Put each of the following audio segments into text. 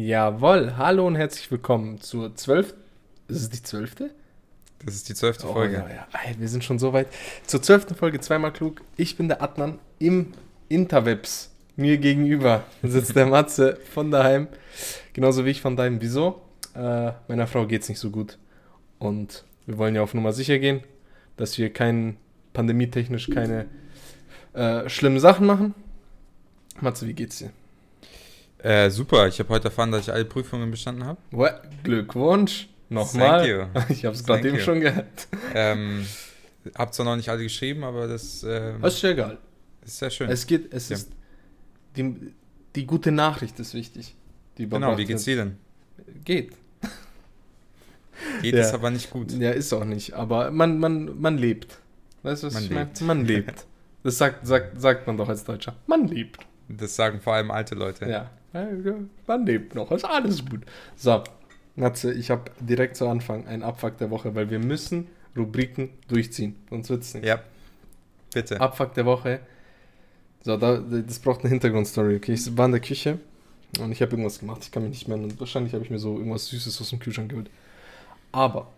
Jawohl, hallo und herzlich willkommen zur zwölften. Ist es die zwölfte? Das ist die zwölfte oh, Folge. Ja, ja. Wir sind schon so weit. Zur zwölften Folge zweimal klug. Ich bin der Adnan im Interwebs. Mir gegenüber sitzt der Matze von daheim. Genauso wie ich von daheim. Wieso? Äh, meiner Frau geht es nicht so gut. Und wir wollen ja auf Nummer sicher gehen, dass wir kein, pandemietechnisch keine äh, schlimmen Sachen machen. Matze, wie geht's dir? Äh, super, ich habe heute erfahren, dass ich alle Prüfungen bestanden habe. Glückwunsch. Nochmal. Ich habe es gerade eben schon gehört. Ähm, hab zwar noch nicht alle geschrieben, aber das. Ähm, das ist ja egal. Ist sehr schön. Es geht, es ja. ist. Die, die gute Nachricht ist wichtig. genau, wie geht's dir denn? Geht. Geht ja. ist aber nicht gut. Ja, ist auch nicht. Aber man, man, man lebt. Weißt du, was man ich meine? Man lebt. Das sagt, sagt, sagt man doch als Deutscher. Man lebt. Das sagen vor allem alte Leute. Ja. Man lebt noch. Ist alles gut. So. Matze, ich habe direkt zu Anfang einen Abfuck der Woche, weil wir müssen Rubriken durchziehen. Sonst wird es nicht. Ja. Bitte. Abfuck der Woche. So, da, das braucht eine Hintergrundstory. Okay, ich war in der Küche und ich habe irgendwas gemacht. Ich kann mich nicht mehr erinnern. Wahrscheinlich habe ich mir so irgendwas Süßes aus dem Kühlschrank geholt. Aber,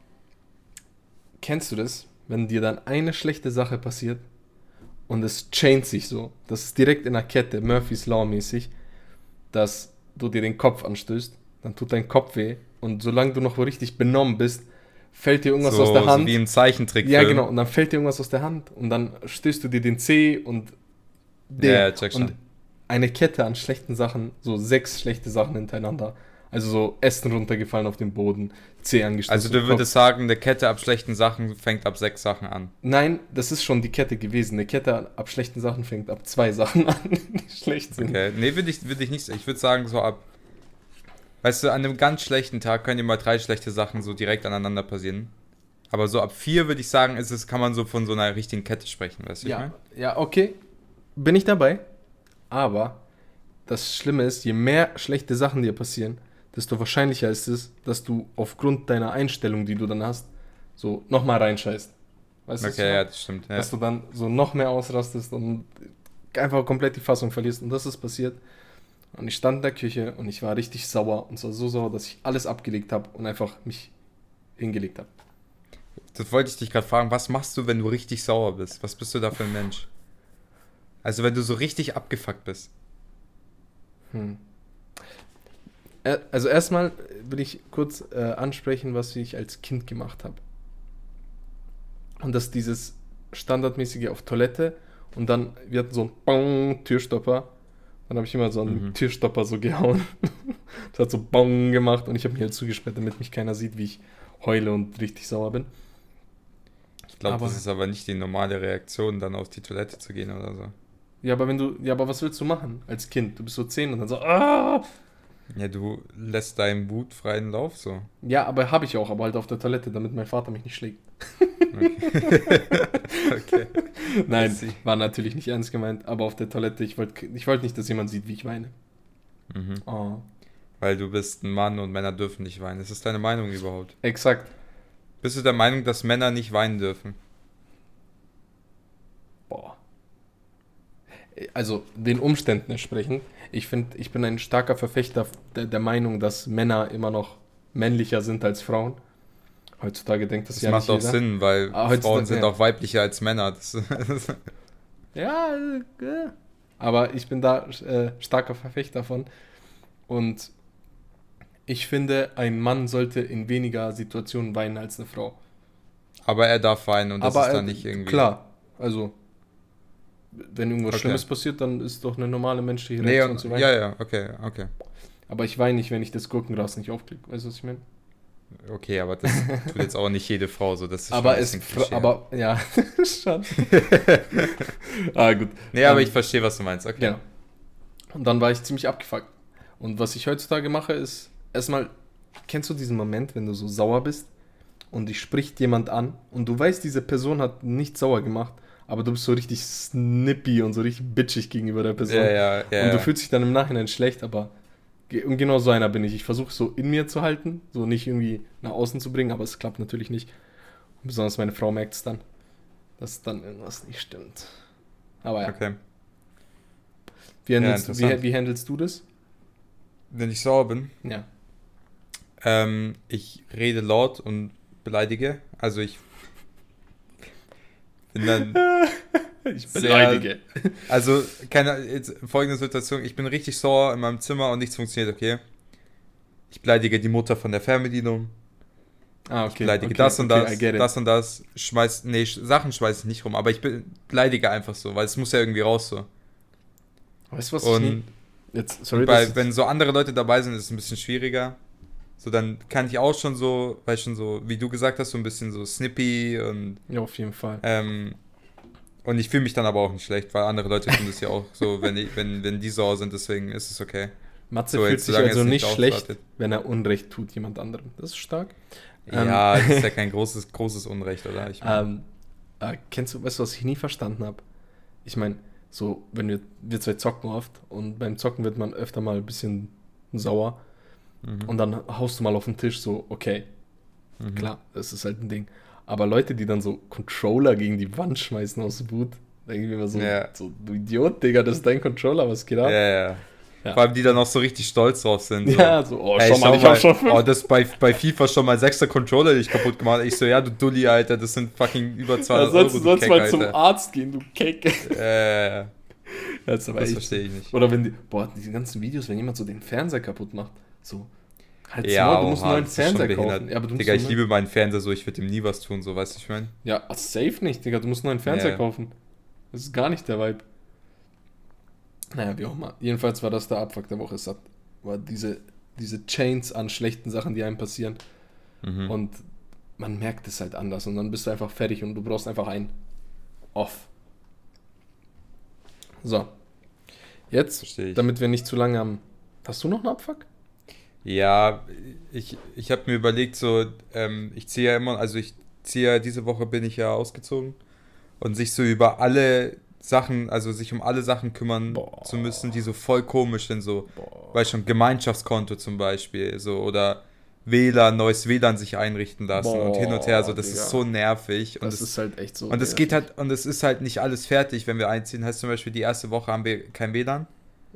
kennst du das, wenn dir dann eine schlechte Sache passiert und es chaint sich so, das ist direkt in der Kette, Murphy's Law mäßig, dass du dir den Kopf anstößt, dann tut dein Kopf weh und solange du noch richtig benommen bist, fällt dir irgendwas so, aus der Hand. So wie im Zeichentrick. Ja, genau. Und dann fällt dir irgendwas aus der Hand und dann stößt du dir den Zeh und den. Ja, check schon. Und eine Kette an schlechten Sachen, so sechs schlechte Sachen hintereinander. Also so Essen runtergefallen auf den Boden, Zeh angestoßen. Also du würdest sagen, eine Kette ab schlechten Sachen fängt ab sechs Sachen an. Nein, das ist schon die Kette gewesen. Eine Kette ab schlechten Sachen fängt ab zwei Sachen an, die schlecht sind. Okay, nee, würde ich, würd ich nicht Ich würde sagen, so ab. Weißt du, an einem ganz schlechten Tag können dir mal drei schlechte Sachen so direkt aneinander passieren. Aber so ab vier würde ich sagen, ist es, kann man so von so einer richtigen Kette sprechen, weißt du? Ja, ja, okay. Bin ich dabei. Aber das Schlimme ist, je mehr schlechte Sachen dir passieren, desto wahrscheinlicher ist es, dass du aufgrund deiner Einstellung, die du dann hast, so nochmal reinscheißt. Weißt okay, du? ja, das stimmt. Ja. Dass du dann so noch mehr ausrastest und einfach komplett die Fassung verlierst. Und das ist passiert. Und ich stand in der Küche und ich war richtig sauer. Und zwar so sauer, dass ich alles abgelegt habe und einfach mich hingelegt habe. Das wollte ich dich gerade fragen. Was machst du, wenn du richtig sauer bist? Was bist du da für ein Mensch? Also, wenn du so richtig abgefuckt bist. Hm. Also erstmal will ich kurz äh, ansprechen, was ich als Kind gemacht habe. Und das ist dieses standardmäßige auf Toilette und dann, wir hatten so einen Bong Türstopper. Dann habe ich immer so einen mhm. Türstopper so gehauen. das hat so Bong gemacht und ich habe mich halt zugesperrt, damit mich keiner sieht, wie ich heule und richtig sauer bin. Ich glaube, das ist aber nicht die normale Reaktion, dann auf die Toilette zu gehen oder so. Ja, aber wenn du, ja, aber was willst du machen als Kind? Du bist so 10 und dann so, ah, ja, du lässt deinen Wut freien Lauf so. Ja, aber habe ich auch, aber halt auf der Toilette, damit mein Vater mich nicht schlägt. Okay. okay. Nein, war natürlich nicht ernst gemeint, aber auf der Toilette, ich wollte ich wollt nicht, dass jemand sieht, wie ich weine. Mhm. Oh. Weil du bist ein Mann und Männer dürfen nicht weinen. Ist das deine Meinung überhaupt? Exakt. Bist du der Meinung, dass Männer nicht weinen dürfen? Boah. Also den Umständen entsprechend ich finde, ich bin ein starker Verfechter der, der, Meinung, dass Männer immer noch männlicher sind als Frauen. Heutzutage denkt das, das ja macht auch jeder. Sinn, weil ah, Frauen sind ja. auch weiblicher als Männer. ja, äh, aber ich bin da äh, starker Verfechter davon. Und ich finde, ein Mann sollte in weniger Situationen weinen als eine Frau. Aber er darf weinen und das aber ist dann nicht irgendwie. Klar, also wenn irgendwas okay. Schlimmes passiert, dann ist doch eine normale menschliche Reaktion nee, zu weinen. Ja, ja, okay, okay. Aber ich weine nicht, wenn ich das Gurkengras nicht aufklicke. Weißt du, was ich meine? Okay, aber das tut jetzt auch nicht jede Frau so. Das ist aber es, aber ja, schon. ah, gut. Nee, aber um, ich verstehe, was du meinst. Okay. Ja. Und dann war ich ziemlich abgefuckt. Und was ich heutzutage mache, ist erstmal, kennst du diesen Moment, wenn du so sauer bist und dich spricht jemand an und du weißt, diese Person hat nicht sauer gemacht aber du bist so richtig snippy und so richtig bitchig gegenüber der Person. Ja, ja, ja, und du fühlst dich dann im Nachhinein schlecht, aber und genau so einer bin ich. Ich versuche so in mir zu halten, so nicht irgendwie nach außen zu bringen, aber es klappt natürlich nicht. Und besonders meine Frau merkt es dann, dass dann irgendwas nicht stimmt. Aber ja. Okay. Wie handelst, ja, wie, wie handelst du das? wenn ich sauer bin, Ja. ähm, ich rede laut und beleidige. Also ich bin dann, Ich Sehr- beleidige. also keine, jetzt folgende Situation, ich bin richtig sauer in meinem Zimmer und nichts funktioniert, okay? Ich beleidige die Mutter von der Fernbedienung, Ah, ich okay. beleidige okay, das und okay, das, das und das, schmeiß, nee, Sachen schmeiße ich nicht rum, aber ich be- beleidige einfach so, weil es muss ja irgendwie raus so. Weißt du, was ich nie... Und Jetzt, sorry, bei, das- wenn so andere Leute dabei sind, ist es ein bisschen schwieriger. So, dann kann ich auch schon so, weil schon so, wie du gesagt hast, so ein bisschen so snippy und Ja, auf jeden Fall. ähm, und ich fühle mich dann aber auch nicht schlecht, weil andere Leute tun das ja auch so, wenn, ich, wenn, wenn die sauer sind, deswegen ist es okay. Matze So, fühlt sich also nicht schlecht, wenn er Unrecht tut jemand anderem. Das ist stark. Ähm. Ja, das ist ja kein großes, großes Unrecht, oder? Ich mein, Ähm, äh, kennst du, weißt du, was ich nie verstanden habe? Ich meine, so, wenn wir, wir zwei zocken oft und beim Zocken wird man öfter mal ein bisschen sauer mhm, und dann haust du mal auf den Tisch so, okay, mhm. klar, das ist halt ein Ding. Aber Leute, die dann so Controller gegen die Wand schmeißen aus Wut, denke ich mir immer so, Ja. so, du Idiot, Digga, das ist dein Controller, was geht Ja, ab? ja. Ja. Vor allem die dann auch so richtig stolz drauf sind. So. Ja, so, oh, Ey, schau mal, ich hab schon fünf. oh, das bei, bei FIFA schon mal sechster Controller, den ich kaputt gemacht. Ich so, ja, du Dulli, Alter, das sind fucking über Da 200 sollst du Euro, sonst du mal Keck, zum Alter. Arzt gehen, du Keck. Äh, Das, ist aber das verstehe ich nicht. Oder wenn die, boah, diese ganzen Videos, wenn jemand so den Fernseher kaputt macht, so, halt Ja, Maul, du musst einen oha, neuen Fernseher kaufen. Ja, aber du Digga, ich liebe meinen Fernseher so, ich würde ihm nie was tun, so, weißt du, ich meine? Ja, safe nicht, Digga, du musst einen neuen Fernseher Ja. kaufen. Das ist gar nicht der Vibe. Naja, wie auch immer. Jedenfalls war das der Abfuck der Woche. Es hat, war diese, diese Chains an schlechten Sachen, die einem passieren. Mhm. Und man merkt es halt anders. Und dann bist du einfach fertig und du brauchst einfach ein Off. So. Jetzt, damit wir nicht zu lange am. Hast du noch einen Abfuck? Ja, ich, ich habe mir überlegt, so, ähm, ich ziehe ja immer, also ich ziehe ja, diese Woche bin ich ja ausgezogen und sich so über alle Sachen, also sich um alle Sachen kümmern Boah. zu müssen, die so voll komisch sind, so, Boah. weil schon Gemeinschaftskonto zum Beispiel, so, oder WLAN, neues WLAN sich einrichten lassen und hin und her, so, das Boah, ist so nervig und Das es ist halt echt so. und es geht halt, und es ist halt nicht alles fertig, wenn wir einziehen. Heißt zum Beispiel, die erste Woche haben wir kein WLAN,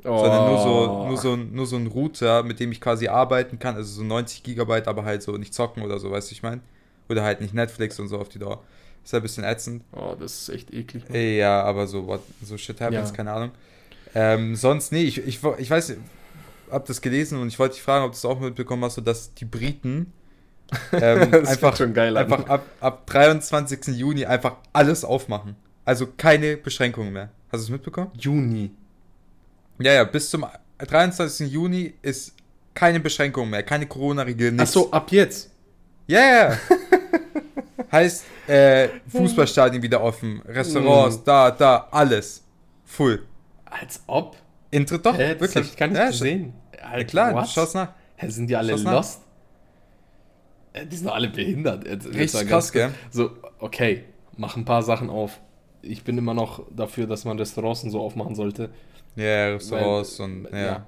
sondern nur so, nur, so, ein- nur so ein Router, mit dem ich quasi arbeiten kann, also so 90 Gigabyte, aber halt so nicht zocken oder so, weißt du, ich meine? Oder halt nicht Netflix und so auf die Dauer. Ist ja ein bisschen ätzend. Oh, das ist echt eklig. Mann. Ey, ja, aber so, what, so shit happens, Ja. keine Ahnung. Ähm, sonst, nee, ich, ich, ich weiß, hab das gelesen und ich wollte dich fragen, ob du es auch mitbekommen hast, so dass die Briten ähm, Das einfach, einfach ab, ab 23. Juni einfach alles aufmachen. Also keine Beschränkungen mehr. Hast du es mitbekommen? Juni. Ja, ja, bis zum 23. Juni ist keine Beschränkung mehr, keine Corona-Regel, nichts. Achso, ab jetzt. Ja, ja. heißt, äh, Fußballstadien wieder offen, Restaurants, Mhm. da, da, alles. Full. Als ob. Inter doch, das wirklich. hab ich gar nicht ja, gesehen. Ja, Alter, klar, what? schau's nach. Hä, sind die alle Schau's nach. lost? Äh, Die sind doch alle behindert. Jetzt- Richtig krass, gell? So, okay, mach ein paar Sachen auf. Ich bin immer noch dafür, dass man Restaurants und so aufmachen sollte. Ja, Restaurants Weil- und, ja. ja.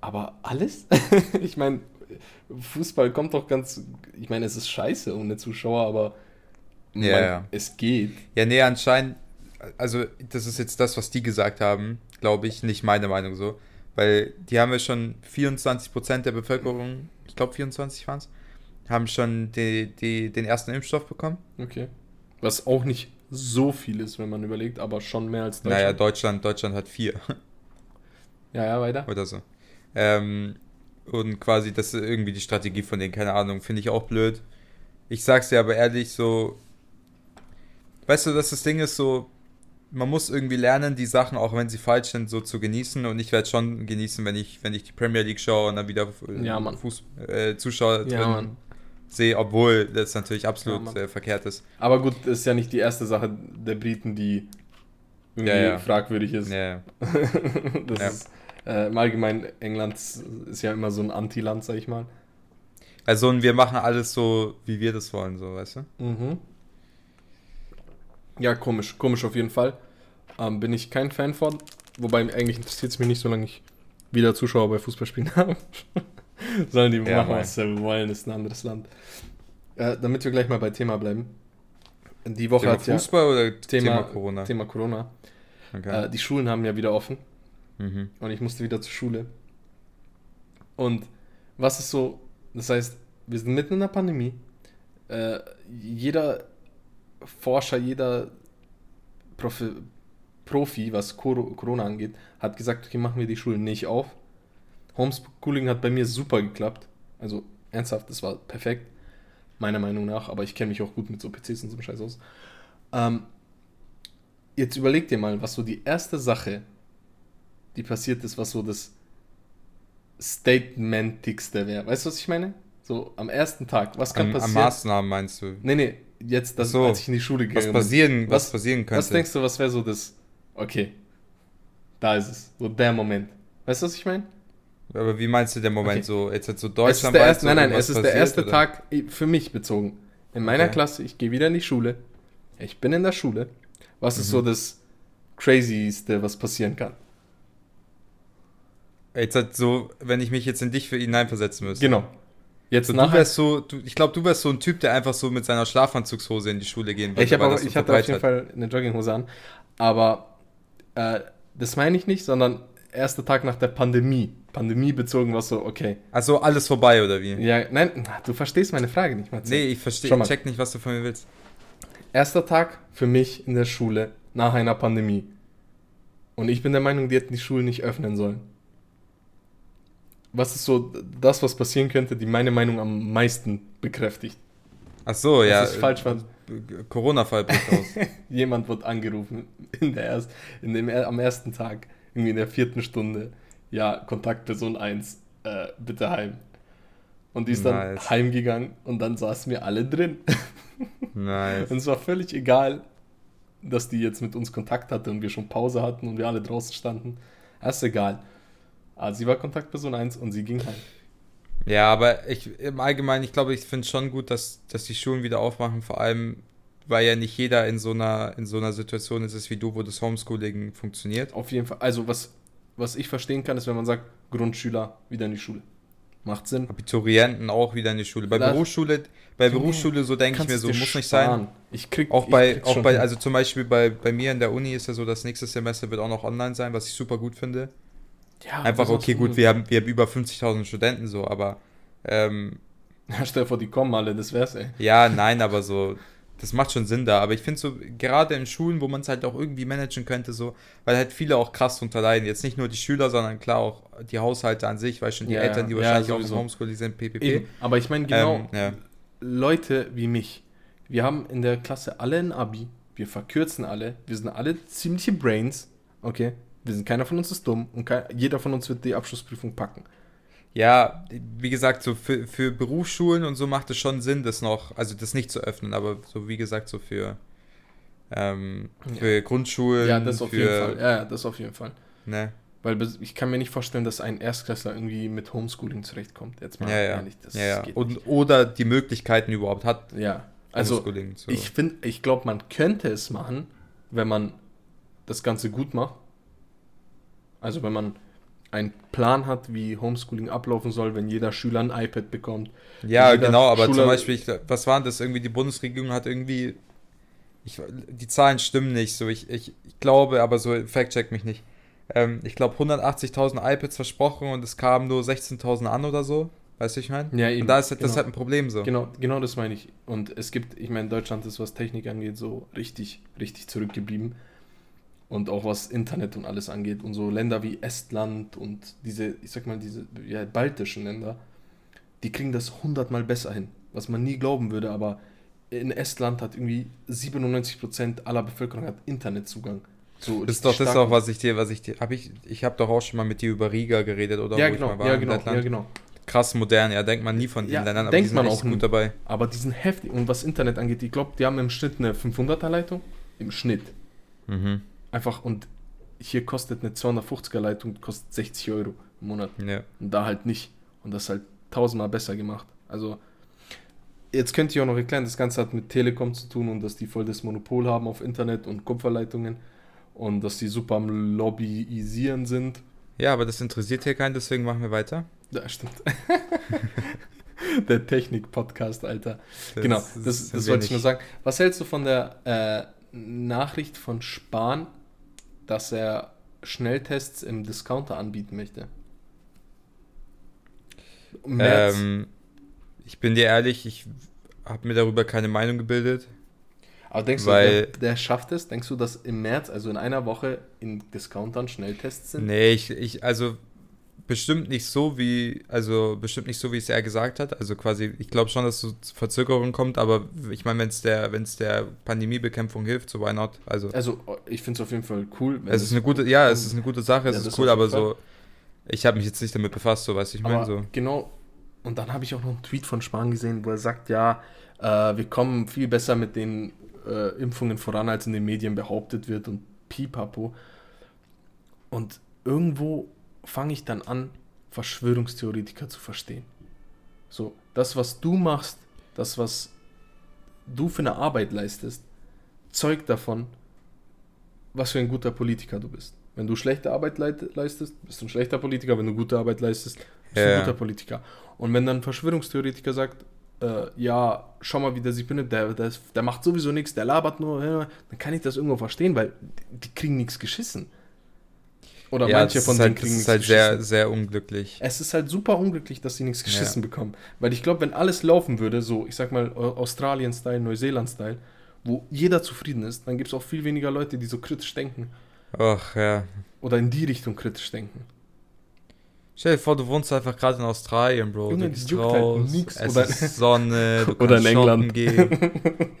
Aber alles? ich meine, Fußball kommt doch ganz. Ich meine, es ist scheiße ohne Zuschauer, aber Ja, ja. es geht. Ja, nee, anscheinend, also das ist jetzt das, was die gesagt haben, glaube ich, nicht meine Meinung so. Weil die haben ja schon 24% der Bevölkerung, ich glaube 24 waren es, haben schon die, die, den ersten Impfstoff bekommen. Okay. Was auch nicht so viel ist, wenn man überlegt, aber schon mehr als Naja, Deutschland. Deutschland, Deutschland hat vier ja, ja, weiter. oder so. Ähm, und quasi, das ist irgendwie die Strategie von denen, keine Ahnung, finde ich auch blöd. Ich sag's dir aber ehrlich, so, weißt du, dass das Ding ist so, man muss irgendwie lernen, die Sachen, auch wenn sie falsch sind, so zu genießen. Und ich werde schon genießen, wenn ich, wenn ich die Premier League schaue und dann wieder äh, Ja, Mann. Fuß, äh, Zuschauer Ja, drin Mann. sehe, obwohl das natürlich absolut Ja, äh, verkehrt ist. Aber gut, das ist ja nicht die erste Sache der Briten, die irgendwie Ja, ja. fragwürdig ist. Ja, das Ja. ist äh, im Allgemeinen, England ist ja immer so ein Anti-Land, sag ich mal. also und wir machen alles so, wie wir das wollen, so, weißt du? Mhm. Ja, komisch, komisch auf jeden Fall. Ähm, bin ich kein Fan von. Wobei eigentlich interessiert es mich nicht, solange ich wieder Zuschauer bei Fußballspielen habe. Sollen die Ja, machen, Mann. was sie wollen, ist ein anderes Land. Äh, damit wir gleich mal bei Thema bleiben. Die Woche Thema hat ja Fußball oder Thema, Thema, Corona? Thema Corona. Okay. Äh, die Schulen haben ja wieder offen mhm. und ich musste wieder zur Schule. Und was ist so, das heißt, wir sind mitten in der Pandemie. Äh, jeder Forscher, jeder Profi, Profi, was Corona angeht, hat gesagt, okay, machen wir die Schulen nicht auf. Homeschooling hat bei mir super geklappt. Also ernsthaft, das war perfekt, meiner Meinung nach, aber ich kenne mich auch gut mit so PCs und so Scheiß aus. Ähm, jetzt überleg dir mal, was so die erste Sache, die passiert ist, was so das Statementigste wäre. Weißt du, was ich meine? So am ersten Tag, was kann am passieren? Maßnahmen meinst du? Nee, nee, jetzt, das, so. als ich in die Schule Was gegangen passieren, was, Was- passieren könnte? Was denkst du, was wäre so das, okay, da ist es, so der Moment. Weißt du, was ich meine? Aber wie meinst du den Moment Okay. so? Jetzt hat so Es ist Deutschland. erste, nein, nein, es ist der erste Tag i- für mich bezogen. In meiner Okay. Klasse, ich gehe wieder in die Schule. Ich bin in der Schule. Was ist Mhm. so das Crazyste, was passieren kann? Jetzt hat so, wenn ich mich jetzt in dich für ihn hineinversetzen müsste. Genau. Jetzt So, du wärst so, du, ich glaube, du wärst so ein Typ, der einfach so mit seiner Schlafanzugshose in die Schule gehen Ich, weil auch, das so ich hatte auf jeden. Fall eine Jogginghose an. Aber äh, das meine ich nicht, sondern erster Tag nach der Pandemie. Pandemie bezogen war so, okay. Also alles vorbei, oder wie? Ja, nein, du verstehst meine Frage nicht, Matze. Nee, ich verstehe, ich check nicht, was du von mir willst. Erster Tag für mich in der Schule nach einer Pandemie. Und ich bin der Meinung, die hätten die Schulen nicht öffnen sollen. Was ist so das, was passieren könnte, die meine Meinung am meisten bekräftigt? Ach so, Das ja. ist falsch, was- äh, Corona-Fall bricht aus. Jemand wird angerufen in der erst, in dem, am ersten Tag, irgendwie in der vierten Stunde. Ja, Kontaktperson 1, äh, bitte heim. Und die ist dann Nice. heimgegangen und dann saßen wir alle drin. nice. Und es war völlig egal, dass die jetzt mit uns Kontakt hatte und wir schon Pause hatten und wir alle draußen standen. Das ist egal. Also sie war Kontaktperson 1 und sie ging heim. Ja, aber ich im Allgemeinen, ich glaube, ich finde es schon gut, dass, dass die Schulen wieder aufmachen, vor allem, weil ja nicht jeder in so einer, in so einer Situation ist, wie du, wo das Homeschooling funktioniert. Auf jeden Fall. Also was, was ich verstehen kann, ist, wenn man sagt, Grundschüler wieder in die Schule. Macht Sinn. Abiturienten auch wieder in die Schule. Bei Das- Berufsschule, bei Berufsschule, so denke ich mir so, muss nicht sparen. sein. Ich krieg Auch bei, krieg's auch bei, also zum Beispiel bei, bei mir in der Uni ist ja so, das nächste Semester wird auch noch online sein, was ich super gut finde. Ja, Einfach, okay, auch gut, wir haben, wir haben über 50.000 Studenten so, aber ähm, Ja, stell dir vor, die kommen alle, das wär's, ey. ja, nein, aber so, das macht schon Sinn da. Aber ich finde so, gerade in Schulen, wo man es halt auch irgendwie managen könnte, so, weil halt viele auch krass drunter leiden. Jetzt nicht nur die Schüler, sondern klar auch die Haushalte an sich, weil schon die Ja, Eltern, die ja, wahrscheinlich auch sowieso. im Homeschooling sind, ppp. Eben. Aber ich meine genau, Ähm, ja. Leute wie mich. Wir haben in der Klasse alle ein Abi. Wir verkürzen alle. Wir sind alle ziemliche Brains. Okay? Wir sind, keiner von uns ist dumm und kein, jeder von uns wird die Abschlussprüfung packen. Ja, wie gesagt, so für, für Berufsschulen und so macht es schon Sinn, das noch, also das nicht zu öffnen, aber so wie gesagt, so für, ähm, für Grundschulen, Ja, das auf für, jeden Fall. Ja, ja, das auf jeden Fall. Ne? Weil ich kann mir nicht vorstellen, dass ein Erstklässler irgendwie mit Homeschooling zurechtkommt. Jetzt mal Ja, ja. ehrlich, das ja, ja. geht Und, nicht. oder die Möglichkeiten überhaupt hat, Ja, also Homeschooling zu- ich finde, ich glaube, man könnte es machen, wenn man das Ganze gut macht. Also wenn man einen Plan hat, wie Homeschooling ablaufen soll, wenn jeder Schüler ein iPad bekommt. Ja, genau, aber zum Schüler- Beispiel, ich, was waren das irgendwie, die Bundesregierung hat irgendwie, ich, die Zahlen stimmen nicht, so ich, ich, ich glaube, aber so, fact-check mich nicht, ähm, ich glaube 180.000 iPads versprochen und es kamen nur 16.000 an oder so, weißt du, ich meine? Ja, eben. Und da ist das genau. halt ein Problem so. Genau, genau das meine ich. Und es gibt, ich meine, Deutschland ist, was Technik angeht, so richtig, richtig zurückgeblieben. Und auch was Internet und alles angeht. Und so Länder wie Estland und diese, ich sag mal, diese ja, baltischen Länder, die kriegen das hundertmal besser hin. Was man nie glauben würde, aber in Estland hat irgendwie 97% aller Bevölkerung hat Internetzugang. So Das ist doch das, auch, was ich dir, was ich dir, habe ich, ich habe doch auch schon mal mit dir über Riga geredet oder Ja, wo genau, ich mal war ja, genau, ja, genau. Krass modern, ja, denkt man nie von den Ja, Ländern, aber denkt die sind man auch gut dabei. Aber die sind heftig. Und was Internet angeht, ich glaube, die haben im Schnitt eine 500er Leitung. Im Schnitt. Mhm. Einfach und hier kostet eine 250er Leitung kostet 60 Euro im Monat. Ja. Und da halt nicht. Und das ist halt tausendmal besser gemacht. Also, jetzt könnt ihr auch noch erklären, das Ganze hat mit Telekom zu tun und dass die voll das Monopol haben auf Internet und Kupferleitungen und dass die super am Lobbyisieren sind. ja, aber das interessiert hier keinen, deswegen machen wir weiter. Ja, stimmt. Der Technik-Podcast, Alter. genau, das, sind das wir wollte ich nur sagen. Was hältst du von der äh, Nachricht von Spahn, dass er Schnelltests im Discounter anbieten möchte? Im März. Ähm, ich bin dir ehrlich, ich habe mir darüber keine Meinung gebildet. Aber denkst weil- du, der, der schafft es? Denkst du, dass im März, also in einer Woche, in Discountern Schnelltests sind? Nee, ich, ich, also bestimmt nicht so wie, also bestimmt nicht so, wie es er gesagt hat. Also quasi, ich glaube schon, dass so zu Verzögerung kommt, aber ich meine, wenn es der, wenn es der Pandemiebekämpfung hilft, so why not? Also Also, ich finde es auf jeden Fall cool. es ist eine gute, ja, es ist eine gute Sache, es Ja, ist cool, aber Fall. so, ich habe mich jetzt nicht damit befasst, so weißt du, ich meine so. genau, und dann habe ich auch noch einen Tweet von Spahn gesehen, wo er sagt, ja, äh, wir kommen viel besser mit den äh, Impfungen voran, als in den Medien behauptet wird und pipapo. Und irgendwo fange ich dann an, Verschwörungstheoretiker zu verstehen. So, das, was du machst, das, was du für eine Arbeit leistest, zeugt davon, was für ein guter Politiker du bist. Wenn du schlechte Arbeit leistest, bist du ein schlechter Politiker. Wenn du gute Arbeit leistest, bist du Ja, ein guter Politiker. Und wenn dann ein Verschwörungstheoretiker sagt, äh, ja, schau mal, wie der sich benimmt, der, der, der macht sowieso nichts, der labert nur, dann kann ich das irgendwo verstehen, weil die kriegen nichts geschissen. Oder ja, manche von denen halt, kriegen ist nichts halt sehr, sehr unglücklich. Es ist halt super unglücklich, dass sie nichts Ja. geschissen bekommen. Weil ich glaube, wenn alles laufen würde, so, ich sag mal, Au- Australien-Style, Neuseeland-Style, wo jeder zufrieden ist, dann gibt es auch viel weniger Leute, die so kritisch denken. Ach ja. Oder in die Richtung kritisch denken. Stell dir vor, du wohnst einfach gerade in Australien, Bro. Junge, du gehst juckt halt raus, nix. es Oder- ist Sonne, du Oder kannst in England. gehen,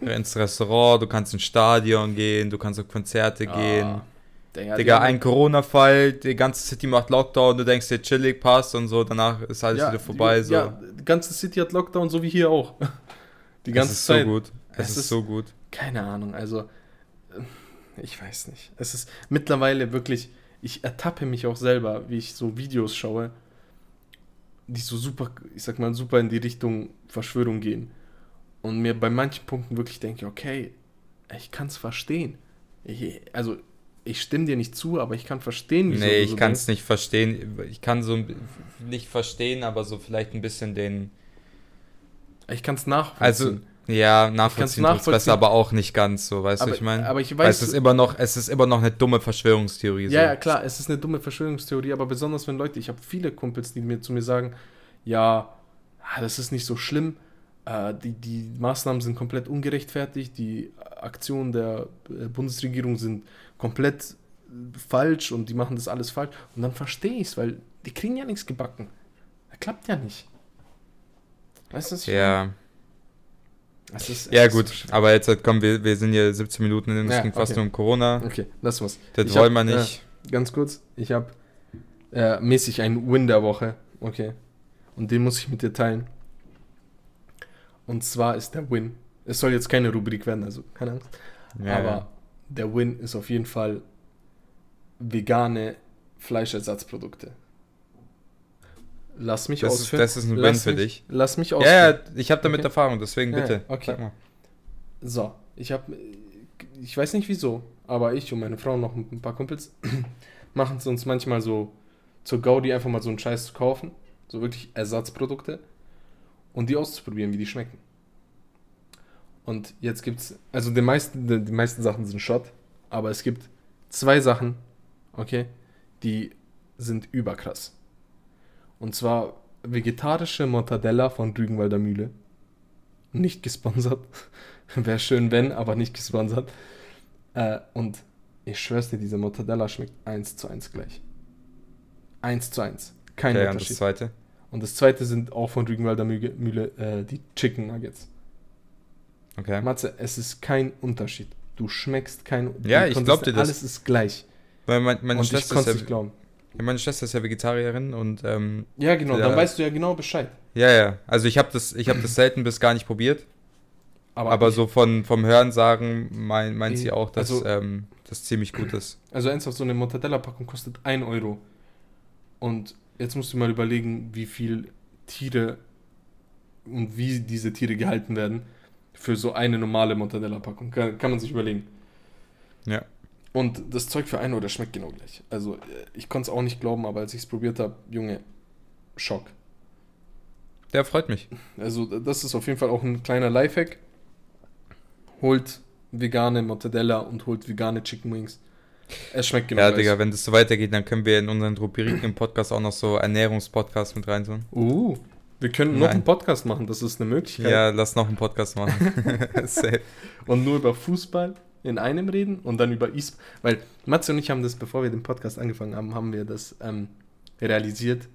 ins Restaurant, du kannst ins Stadion gehen, du kannst auf Konzerte gehen. Digga, Digga, ein Corona-Fall, die ganze City macht Lockdown, du denkst dir chillig, passt und so, danach ist alles ja, wieder vorbei. Die, so. Ja, die ganze City hat Lockdown, so wie hier auch. Die es ganze ist Zeit. so gut. Es, Es ist, ist- so gut. Keine Ahnung, also äh, ich weiß nicht. Es ist mittlerweile wirklich, ich ertappe mich auch selber, wie ich so Videos schaue, die so super, ich sag mal, super in die Richtung Verschwörung gehen. Und mir bei manchen Punkten wirklich denke, okay, ich kann es verstehen. Ich, also, ich stimme dir nicht zu, aber ich kann verstehen, wieso Nee, ich so kann es nicht verstehen. Ich kann so nicht verstehen, aber so vielleicht ein bisschen den. Ich kann es nachvollziehen. Also, ja, nachvollziehen nachvollziehen. besser, aber auch nicht ganz so, weißt du, ich meine? aber ich Weil weiß, es ist immer noch, es ist immer noch eine dumme Verschwörungstheorie. So. Ja, ja, klar, es ist eine dumme Verschwörungstheorie, aber besonders wenn Leute, ich habe viele Kumpels, die mir zu mir sagen, ja, ah, das ist nicht so schlimm, die, die Maßnahmen sind komplett ungerechtfertigt, die Aktionen der äh, Bundesregierung sind komplett äh, falsch und die machen das alles falsch. Und dann verstehe ich es, weil die kriegen ja nichts gebacken. Das klappt ja nicht. Weißt du, was ich? Ja, Es ist, es ja so gut, schwer. aber jetzt halt, komm, wir, wir sind hier 17 Minuten in, es Ja, ging fast okay. nur um Corona. Okay, lass was. Das Ich wollen hab, wir nicht. Äh, ganz kurz, ich habe äh, mäßig einen Win der Woche. Okay. Und den muss ich mit dir teilen. Und zwar ist der Win. Es soll jetzt keine Rubrik werden, also keine Angst. ja, aber ja. der Win ist auf jeden Fall vegane Fleischersatzprodukte. Lass mich Das ist- ausführen. das ist ein Win Lass für mich, dich. Lass mich ja, ausführen. ja, ich habe damit Okay. Erfahrung, deswegen Ja, bitte. okay. So, ich habe, ich weiß nicht wieso, aber ich und meine Frau und noch ein paar Kumpels machen es uns manchmal so zur Gaudi einfach mal so einen Scheiß zu kaufen, so wirklich Ersatzprodukte und die auszuprobieren, wie die schmecken. Und jetzt gibt's, also die meisten, die, meisten Sachen sind Shot, aber es gibt zwei Sachen, okay, die sind überkrass. Und zwar vegetarische Mortadella von Rügenwalder Mühle. Nicht gesponsert. Wäre schön, wenn, aber nicht gesponsert. Äh, und ich schwör's dir, diese Mortadella schmeckt eins zu eins gleich. Eins zu eins. Kein Okay, und das Unterschied. zweite. Und das zweite sind auch von Rügenwalder Mühle, äh, die Chicken Nuggets. Okay. Matze, es ist kein Unterschied. Du schmeckst kein Ja, ich Konsistenz- glaub dir das. Alles ist gleich. Weil mein, meine, und ich Schwester konnte ist es nicht ja, glauben. meine Schwester ist ja Vegetarierin und ähm, Ja, genau, Ja. dann weißt du ja genau Bescheid. ja, ja. Also ich habe das, ich habe das selten bis gar nicht probiert. Aber, Aber ich, so von, vom Hörensagen mein, meint sie auch, dass also- ähm, das ziemlich gut ist. Also ernsthaft, so eine Mortadella-Packung kostet 1 Euro. Und jetzt musst du mal überlegen, wie viel Tiere und wie diese Tiere gehalten werden für so eine normale Mortadella-Packung. Kann, kann man sich überlegen. Ja. Und das Zeug für 1 Euro, das schmeckt genau gleich. Also äh, ich konnte es auch nicht glauben, aber als ich es probiert habe, Junge, Schock. Der freut mich. Also das ist auf jeden Fall auch ein kleiner Lifehack. Holt vegane Mortadella und holt vegane Chicken Wings. Es schmeckt genau ja, gleich. Digga, wenn das so weitergeht, dann können wir in unseren Rubriken im Podcast auch noch so Ernährungspodcast mit reintun. Uh, Wir können noch Nein. einen Podcast machen, das ist eine Möglichkeit. Ja, lass noch einen Podcast machen. Safe. Und nur über Fußball in einem reden und dann über E-Sport. Weil Matze und ich haben das, bevor wir den Podcast angefangen haben, haben wir das ähm, realisiert,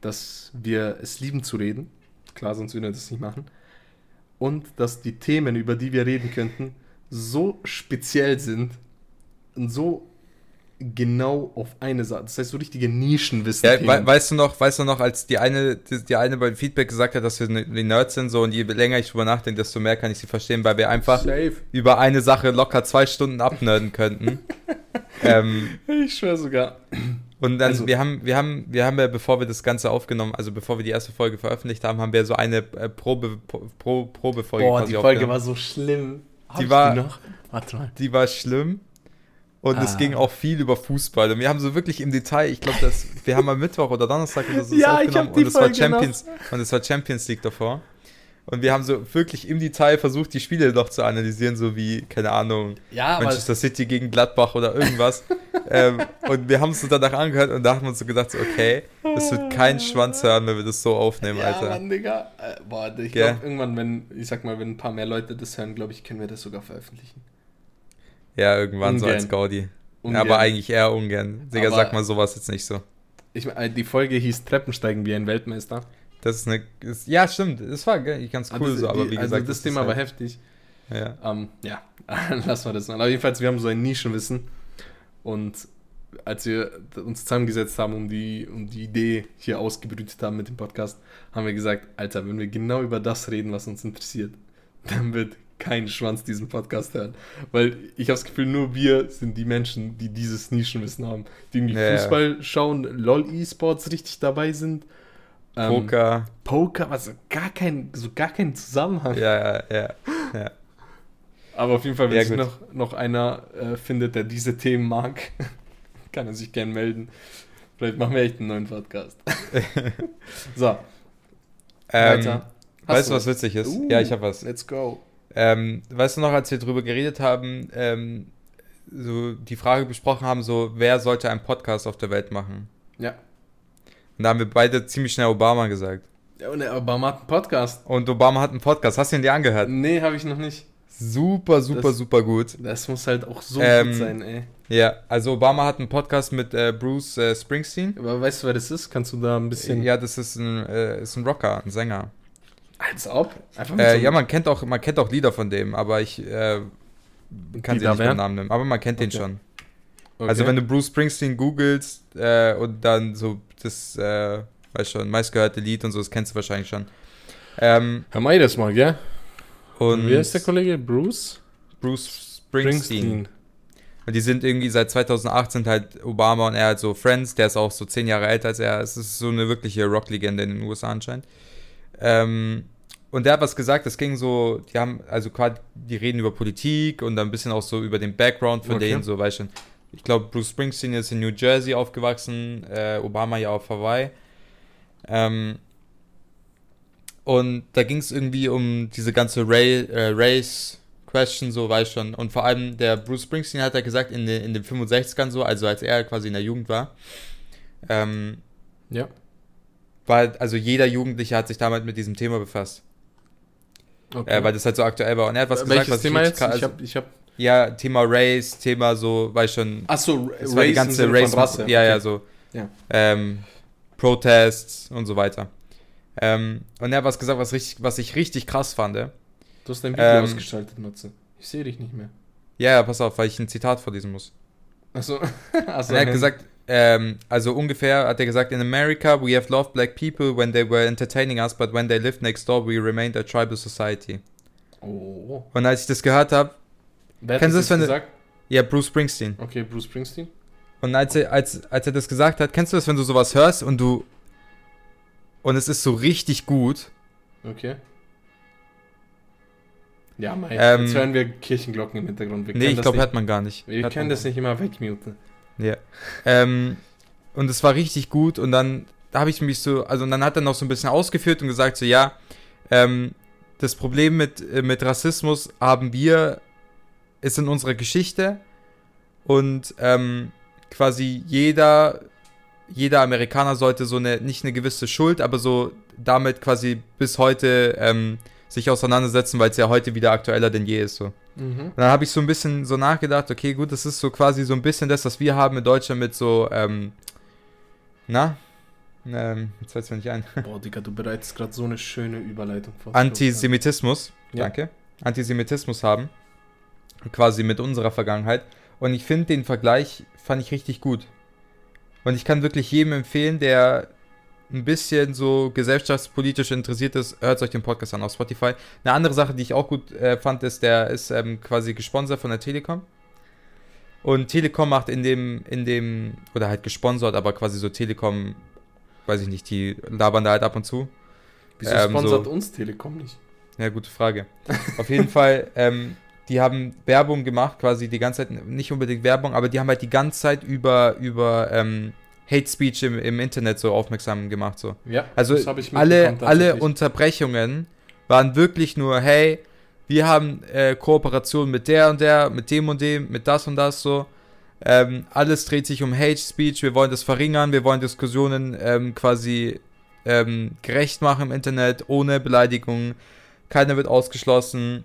dass wir es lieben zu reden. Klar, sonst würden wir das nicht machen. Und dass die Themen, über die wir reden könnten, so speziell sind so genau auf eine Sache. Das heißt, so richtige Nischenwissen. Ja, we weißt du noch, weißt du noch, als die eine, die, die eine beim Feedback gesagt hat, dass wir ne- die Nerds sind, so und je länger ich drüber nachdenke, desto mehr kann ich sie verstehen, weil wir einfach Safe. über eine Sache locker zwei Stunden abnerden könnten. ähm, Ich schwöre sogar. und dann, Also- wir haben, wir haben, wir haben ja, bevor wir das Ganze aufgenommen, also bevor wir die erste Folge veröffentlicht haben, haben wir so eine äh, Probe, Pro, Probefolge Boah, die Folge war so schlimm. Hab Die war- noch? Warte mal. die war schlimm. Und es Ah. ging auch viel über Fußball. Und wir haben so wirklich im Detail, ich glaube, wir haben am Mittwoch oder Donnerstag oder so das Ja, aufgenommen und es war Champions und es war Champions League davor. Und wir haben so wirklich im Detail versucht, die Spiele noch zu analysieren, so wie, keine Ahnung, Ja, Manchester City gegen Gladbach oder irgendwas. ähm, und wir haben es uns danach angehört und da haben wir uns so gedacht, so, okay, das wird kein Schwanz hören, wenn wir das so aufnehmen, ja, Alter. Mann, Digga. Äh, boah, ich glaube, irgendwann, wenn, ich sag mal, wenn ein paar mehr Leute das hören, glaube ich, können wir das sogar veröffentlichen. Ja, irgendwann so Ungern. als Gaudi. Ungern. Aber eigentlich eher ungern. Digga, sag mal sowas jetzt nicht so. Ich, äh, die Folge hieß Treppensteigen wie ein Weltmeister. Das ist eine. Ist, ja, stimmt. Das war ganz cool Also, so, aber wie also gesagt. das ist Thema war halt, heftig. Ja. Ähm, ja, lassen wir das mal. Aber jedenfalls, wir haben so ein Nischenwissen. Und als wir uns zusammengesetzt haben, um die, um die Idee hier ausgebrütet haben mit dem Podcast, haben wir gesagt, Alter, wenn wir genau über das reden, was uns interessiert, dann wird kein Schwanz diesen Podcast hören. Weil ich habe das Gefühl, nur wir sind die Menschen, die dieses Nischenwissen haben. Die irgendwie Ja, ja. Fußball schauen, LOL E-Sports richtig dabei sind. Ähm, Poker. Poker, was gar kein, so gar keinen Zusammenhang. Ja, ja, ja. ja. Aber auf jeden Fall, wenn Ja, sich noch, noch einer äh, findet, der diese Themen mag, kann er sich gern melden. Vielleicht machen wir echt einen neuen Podcast. so, Ähm, weiter. Weißt du, was witzig ist? Uh, ja, ich habe was. Let's go. Ähm, weißt du noch, als wir drüber geredet haben, ähm, so die Frage besprochen haben, so wer sollte einen Podcast auf der Welt machen? Ja. Und da haben wir beide ziemlich schnell Obama gesagt. ja und Obama hat einen Podcast. Und Obama hat einen Podcast. Hast du ihn dir angehört? Nee, habe ich noch nicht. Super, super, Das- super gut. Das muss halt auch so Ähm, gut sein, ey. Ja, also Obama hat einen Podcast mit äh, Bruce äh, Springsteen. Aber weißt du, wer das ist? Kannst du da ein bisschen... Ja, das ist ein, äh, ist ein Rocker, ein Sänger. Als ob. Äh, so ja, man kennt auch, man kennt auch Lieder von dem, aber ich äh, kann sie nicht beim? Namen nennen. Aber man kennt den Okay. schon. Okay. Also wenn du Bruce Springsteen googelst äh, und dann so das, äh, weißt schon, meistgehörte Lied und so, das kennst du wahrscheinlich schon. Ähm, Hör mal das mal, gell? und Wie heißt der Kollege? Bruce? Bruce Springsteen. Und die sind irgendwie seit 2008 sind halt Obama und er halt so Friends, der ist auch so zehn Jahre älter als er. Es ist so eine wirkliche Rocklegende in den USA anscheinend. Ähm, und der hat was gesagt, das ging so, die haben, also quasi, die reden über Politik und dann ein bisschen auch so über den Background von Okay. denen, so, weißt du. Ich glaube, Bruce Springsteen ist in New Jersey aufgewachsen, äh, Obama ja auf Hawaii. Ähm, und da ging es irgendwie um diese ganze Ray, äh, Race-Question, so weißt schon. Und vor allem der Bruce Springsteen hat ja gesagt, in, den in den 65ern so, also als er quasi in der Jugend war, ähm, Ja. War, also jeder Jugendliche hat sich damit mit diesem Thema befasst. Okay. Äh, weil das halt so aktuell war. Und er hat was Äh, gesagt, Welches was Thema richtig jetzt? Ich also, hab, ich hab, ja, Thema Race, Thema so, weißt schon, achso, das war die ganze Race, Rasse. ja, ja, okay. so, Ja. ähm, Protests und so weiter. Ähm, und er hat was gesagt, was, richtig, was ich richtig krass fand. Du hast dein Video Ähm, ausgeschaltet, Matze. Ich sehe dich nicht mehr. Ja, ja, pass auf, weil ich ein Zitat vorlesen muss. Achso. Achso. Und er hat gesagt, ähm, also ungefähr hat er gesagt, in America we have loved black people when they were entertaining us, but when they lived next door we remained a tribal society. Oh. Und als ich das gehört habe, Kennst du das wenn jetzt du- gesagt? ja, Bruce Springsteen. Okay, Bruce Springsteen. Und als er, als, als er das gesagt hat, kennst du das, wenn du sowas hörst und du und es ist so richtig gut. Okay. Ja, Mike, Ähm, jetzt hören wir Kirchenglocken im Hintergrund. Wir nee, ich glaube, hört man gar nicht. Wir Hört können das nicht immer wegmuten. Ja. Ähm, und es war richtig gut und dann da habe ich mich so, also dann hat er noch so ein bisschen ausgeführt und gesagt so, ja, ähm, das Problem mit, äh, mit Rassismus haben wir, ist in unserer Geschichte und ähm, quasi jeder, jeder Amerikaner sollte so eine, nicht eine gewisse Schuld, aber so damit quasi bis heute ähm, sich auseinandersetzen, weil es ja heute wieder aktueller denn je ist. So. Mhm. Und dann habe ich so ein bisschen so nachgedacht, okay, gut, das ist so quasi so ein bisschen das, was wir haben in Deutschland mit so, ähm, na? Ähm, jetzt fällt es mir nicht ein. Boah, Digga, du bereitest gerade so eine schöne Überleitung vor. Antisemitismus, Ja. danke, Antisemitismus haben, quasi mit unserer Vergangenheit. Und ich finde den Vergleich, fand ich richtig gut. Und ich kann wirklich jedem empfehlen, der ein bisschen so gesellschaftspolitisch interessiert ist, hört euch den Podcast an auf Spotify. Eine andere Sache, die ich auch gut äh, fand, ist, der ist ähm, quasi gesponsert von der Telekom. Und Telekom macht in dem, in dem, oder halt gesponsert, aber quasi so Telekom, weiß ich nicht, die labern da halt ab und zu. Wieso ähm, sponsert so- uns Telekom nicht? Ja, gute Frage. Auf jeden Fall, ähm, die haben Werbung gemacht, quasi die ganze Zeit, nicht unbedingt Werbung, aber die haben halt die ganze Zeit über, über ähm, Hate Speech im, im Internet so aufmerksam gemacht. So. Ja, Also das hab ich alle, alle. Unterbrechungen waren wirklich nur, hey, wir haben äh, Kooperation mit der und der, mit dem und dem, mit das und das so. Ähm, alles dreht sich um Hate Speech, wir wollen das verringern, wir wollen Diskussionen ähm, quasi ähm, gerecht machen im Internet, ohne Beleidigungen. Keiner wird ausgeschlossen.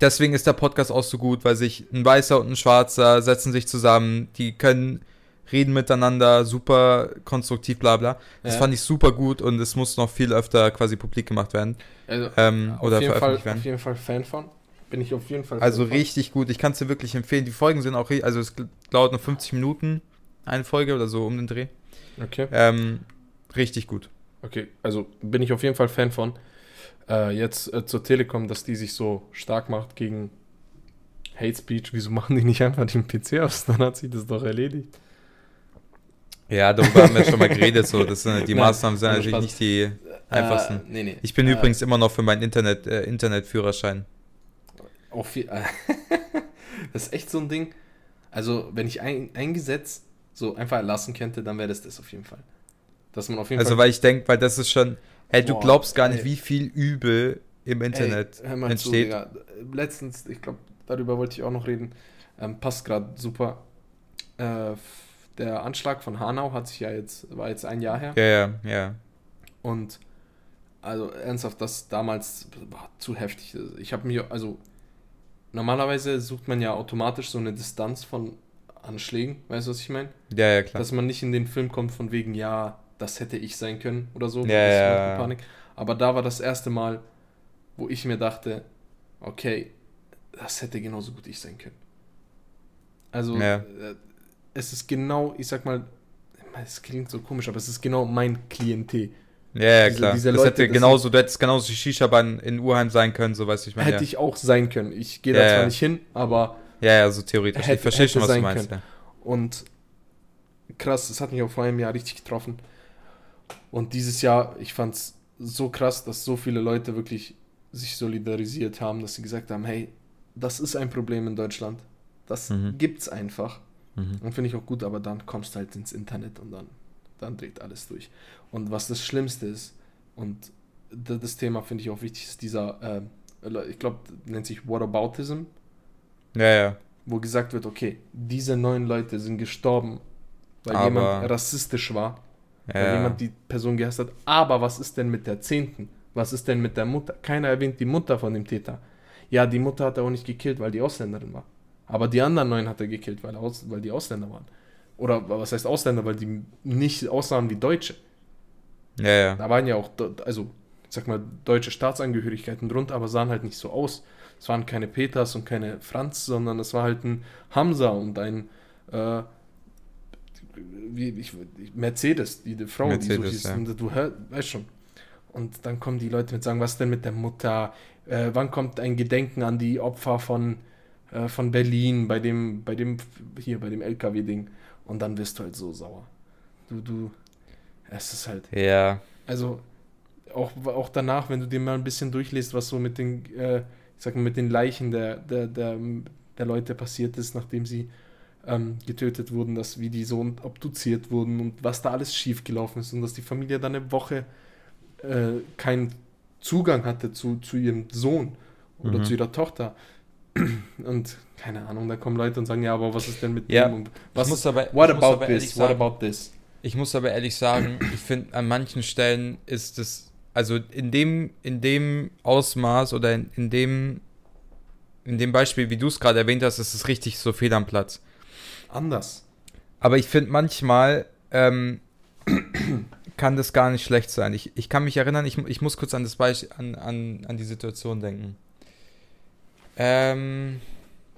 Deswegen ist der Podcast auch so gut, weil sich ein Weißer und ein Schwarzer setzen sich zusammen, die können reden miteinander, super konstruktiv, bla bla. Das Ja. fand ich super gut und es muss noch viel öfter quasi publik gemacht werden. Also, Ähm, auf, oder jeden Fall, veröffentlicht werden. auf jeden Fall Fan von. Bin ich auf jeden Fall Also Fan von. richtig gut. Ich kann es dir wirklich empfehlen. Die Folgen sind auch, ri- also es dauert nur 50 Minuten, eine Folge oder so um den Dreh. Okay. Ähm, richtig gut. Okay, also bin ich auf jeden Fall Fan von. Äh, jetzt äh, zur Telekom, dass die sich so stark macht gegen Hate Speech. Wieso machen die nicht einfach den PC aus? Dann hat sich das doch erledigt. Ja, darüber haben wir schon mal geredet. So. Das sind, die Nein, Maßnahmen sind natürlich Spaß. nicht die einfachsten. Äh, nee, nee. Ich bin äh, übrigens immer noch für meinen Internet, äh, Internetführerschein. Auf je- das ist echt so ein Ding. Also, wenn ich ein, ein Gesetz so einfach erlassen könnte, dann wäre das das auf jeden Fall. Dass man auf jeden Also Fall. weil ich denke, weil das ist schon, hey, du Boah, glaubst gar nicht, ey. wie viel Übel im Internet Ey, zu, entsteht. Digga. Letztens, ich glaube, darüber wollte ich auch noch reden. Ähm, passt gerade super. Äh, der Anschlag von Hanau hat sich ja jetzt, war jetzt ein Jahr her. ja, ja, ja. Und also ernsthaft, das damals war zu heftig. Ich habe mir, also normalerweise sucht man ja automatisch so eine Distanz von Anschlägen, weißt du, was ich meine? Ja, ja, klar. Dass man nicht in den Film kommt von wegen, ja, das hätte ich sein können oder so. Ja, ja, Panik. Aber da war das erste Mal, wo ich mir dachte, okay, das hätte genauso gut ich sein können. Also, Ja. Es ist genau, ich sag mal, es klingt so komisch, aber es ist genau mein Klientel. Ja, ja, diese- klar. diese das Leute, hätte das genauso, du hättest genauso die Shisha-Bahn in Urheim sein können, so weißt du, ich meine. hätte Ja. ich auch sein können. Ich gehe Ja, da zwar ja. nicht hin, aber ja, ja, so theoretisch. Hätte- ich verstehe schon, hätte was du sein meinst. und krass, das hat mich auch vor einem Jahr richtig getroffen. Und dieses Jahr, ich fand es so krass, dass so viele Leute wirklich sich solidarisiert haben, dass sie gesagt haben, hey, das ist ein Problem in Deutschland. Das Mhm. gibt's einfach. Mhm. Und finde ich auch gut, aber dann kommst du halt ins Internet und dann, dann dreht alles durch. Und was das Schlimmste ist, und das Thema finde ich auch wichtig, ist dieser, äh, ich glaube, nennt sich Whataboutism, Ja, ja. wo gesagt wird, okay, diese neun Leute sind gestorben, weil Aber- jemand rassistisch war, weil ja. jemand die Person gehasst hat. Aber was ist denn mit der zehnten? Was ist denn mit der Mutter? Keiner erwähnt die Mutter von dem Täter. Ja, die Mutter hat er auch nicht gekillt, weil die Ausländerin war. Aber die anderen neun hat er gekillt, weil, Aus, weil die Ausländer waren. Oder was heißt Ausländer, weil die nicht aussahen wie Deutsche. ja, ja. Da waren ja auch, also, ich sag mal, deutsche Staatsangehörigkeiten drunter, aber sahen halt nicht so aus. Es waren keine Peters und keine Franz, sondern es war halt ein Hamza und ein äh, wie, ich, Mercedes, die, die Frau, die so Mercedes, hieß. ja. Und du hörst, weißt schon. Und dann kommen die Leute mit sagen, was denn mit der Mutter? Äh, wann kommt ein Gedenken an die Opfer von, äh, von Berlin bei dem, bei dem, hier, bei dem LKW-Ding? Und dann wirst du halt so sauer. Du, du, es ist halt, Ja, also auch, auch danach, wenn du dir mal ein bisschen durchliest, was so mit den, äh, ich sag mal, mit den Leichen der, der, der, der Leute passiert ist, nachdem sie ähm, getötet wurden, dass wie die so obduziert wurden und was da alles schiefgelaufen ist und dass die Familie dann eine Woche äh, keinen Zugang hatte zu, zu ihrem Sohn oder Mhm. zu ihrer Tochter. Und keine Ahnung, da kommen Leute und sagen, ja, aber was ist denn mit Ja, dem? Und was muss aber, what about aber this? What sagen, about this? Ich muss aber ehrlich sagen, ich finde, an manchen Stellen ist es also in dem, in dem Ausmaß oder in, in dem, in dem Beispiel, wie du es gerade erwähnt hast, ist es richtig so fehl am Platz. Anders. Aber ich finde manchmal ähm, kann das gar nicht schlecht sein. Ich, ich kann mich erinnern, ich, ich muss kurz an das Beispiel, an, an, an die Situation denken. Ähm,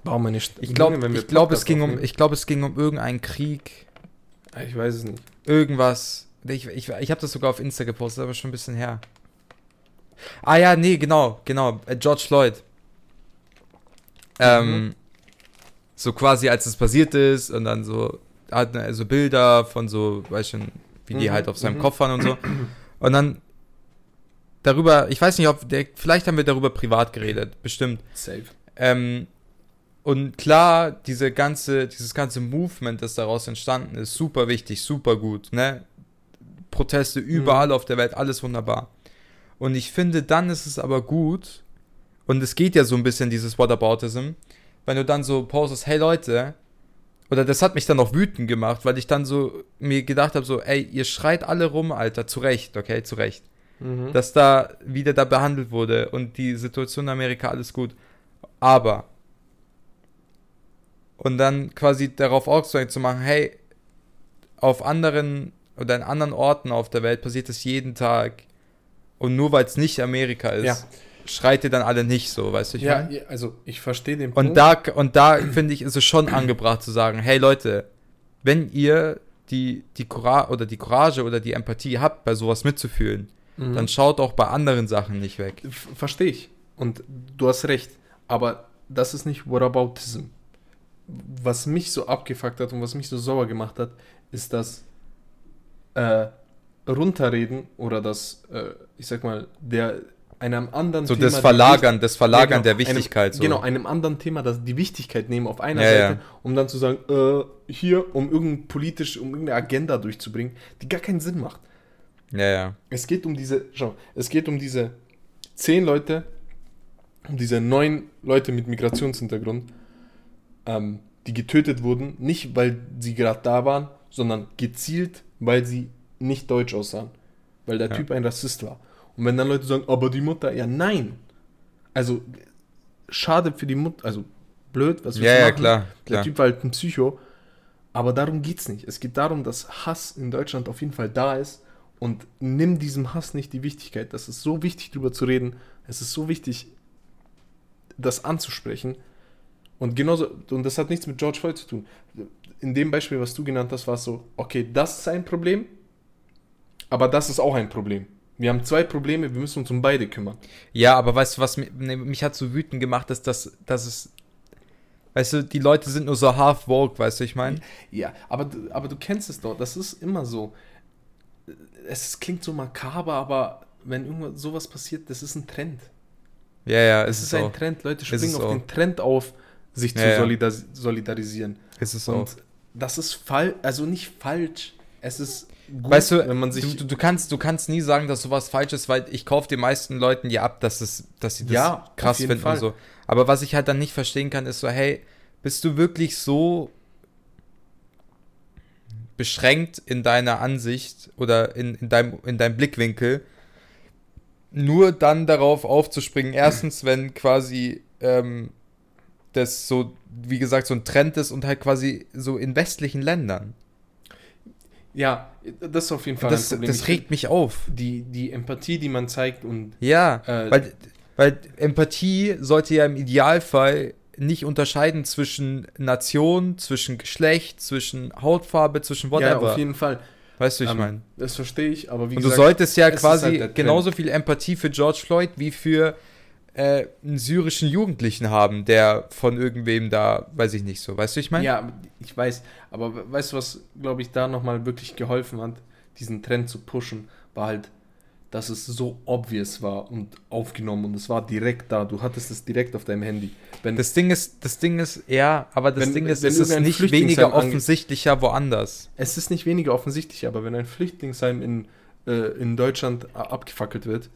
Warum meine St ich glaube, ich glaube, es ging um, ich glaube, es ging um irgendeinen Krieg, Ah, Ich weiß es nicht. irgendwas. Ich, ich, ich habe das sogar auf Insta gepostet, aber schon ein bisschen her. Ah ja, nee, genau, genau. äh, George Floyd. Ähm, Mhm. so quasi als es passiert ist und dann so hat er so Bilder von so, weiß schon, wie die Mhm, halt auf seinem mhm. Kopf waren und so. Und dann darüber, ich weiß nicht, ob der, vielleicht haben wir darüber privat geredet, bestimmt. Safe. Ähm, und klar, diese ganze, dieses ganze Movement, das daraus entstanden ist, super wichtig, super gut, ne? Proteste überall auf der Welt, alles wunderbar. Und ich finde, dann ist es aber gut, und es geht ja so ein bisschen dieses Whataboutism, wenn du dann so postest, hey Leute, oder das hat mich dann auch wütend gemacht, weil ich dann so mir gedacht habe, so, ey, ihr schreit alle rum, Alter, zu Recht, okay, zu Recht Mhm. dass da wieder da behandelt wurde und die Situation in Amerika alles gut. Aber und dann quasi darauf aufmerksam zu machen, hey, auf anderen oder in anderen Orten auf der Welt passiert es jeden Tag und nur weil es nicht Amerika ist, Ja. schreit ihr dann alle nicht so, weißt du, ich ja, meine? also ich verstehe den Und da, und da finde ich, ist es schon angebracht zu sagen, hey Leute, wenn ihr die, die Courage oder die Courage oder die Empathie habt, bei sowas mitzufühlen, Mhm. dann schaut auch bei anderen Sachen nicht weg. Verstehe ich. Und du hast recht. Aber das ist nicht Whataboutism. Was mich so abgefuckt hat und was mich so sauer gemacht hat, ist das äh, Runterreden oder das, äh, ich sag mal, der einem anderen So Thema das Verlagern, das Verlagern Ja, der genau, Wichtigkeit. Einem, so. Genau, einem anderen Thema das die Wichtigkeit nehmen auf einer Ja, Seite, ja. um dann zu sagen, äh, hier, um irgendein politisch, um irgendeine Agenda durchzubringen, die gar keinen Sinn macht. Ja, ja. Es geht um diese, schau, es geht um diese zehn Leute, um diese neun Leute mit Migrationshintergrund, ähm, die getötet wurden, nicht weil sie gerade da waren, sondern gezielt, weil sie nicht deutsch aussahen. Weil der Ja. Typ ein Rassist war. Und wenn dann Leute sagen, aber die Mutter, ja nein. Also, schade für die Mutter, also blöd, was Ja, willst du ja, machen? klar, Der klar. Typ war halt ein Psycho. Aber darum geht's nicht. Es geht darum, dass Hass in Deutschland auf jeden Fall da ist. Und nimm diesem Hass nicht die Wichtigkeit. Das ist so wichtig, drüber zu reden. Es ist so wichtig, das anzusprechen. Und genauso, und das hat nichts mit George Floyd zu tun. In dem Beispiel, was du genannt hast, war es so, okay, das ist ein Problem, aber das ist auch ein Problem. Wir haben zwei Probleme, wir müssen uns um beide kümmern. Ja, aber weißt du, was mich, ne, mich hat so wütend gemacht, ist, dass, dass es. Weißt du, die Leute sind nur so half woke, weißt du, ich meine? Ja, aber, aber du kennst es doch, das ist immer so. Es klingt so makaber, aber wenn irgendwas sowas passiert, das ist ein Trend. Ja, ja, Es es ist ist ein auch. Trend, Leute Es springen auf so. den Trend auf, sich Ja, zu ja. solidar solidarisieren. Es ist auch. Und das ist falsch, also nicht falsch, es ist gut, Weißt du, wenn man sich... du, du, kannst, du kannst nie sagen, dass sowas falsch ist, weil ich kaufe den meisten Leuten ja ab, dass, es, dass sie das Ja, krass finden Fall. und so. Aber was ich halt dann nicht verstehen kann, ist so, hey, bist du wirklich so beschränkt in deiner Ansicht oder in, in, deinem, in deinem Blickwinkel, nur dann darauf aufzuspringen, erstens, wenn quasi ähm, das so, wie gesagt, so ein Trend ist und halt quasi so in westlichen Ländern. ja, das ist auf jeden Fall Das, ein Problem. das regt mich auf. die, die Empathie, die man zeigt und Ja, Äh, weil, weil Empathie sollte ja im Idealfall nicht unterscheiden zwischen Nation, zwischen Geschlecht, zwischen Hautfarbe, zwischen ja, whatever. auf jeden Fall. weißt du, ich Ähm, meine. Das verstehe ich, aber wie Und du gesagt, solltest ja quasi halt genauso viel Empathie für George Floyd wie für äh, einen syrischen Jugendlichen haben, der von irgendwem da, weiß ich nicht so, weißt du, ich meine? Ja, ich weiß, aber we- weißt du, was, glaube ich, da nochmal wirklich geholfen hat, diesen Trend zu pushen, war halt, dass es so obvious war und aufgenommen und es war direkt da. Du hattest es direkt auf deinem Handy. Wenn Das Ding ist, das Ding ist, ja, aber das Wenn- Ding ist, wenn es ist nicht weniger offensichtlicher woanders. es ist nicht weniger offensichtlich, aber wenn ein Flüchtlingsheim in, äh, in Deutschland a- abgefackelt wird,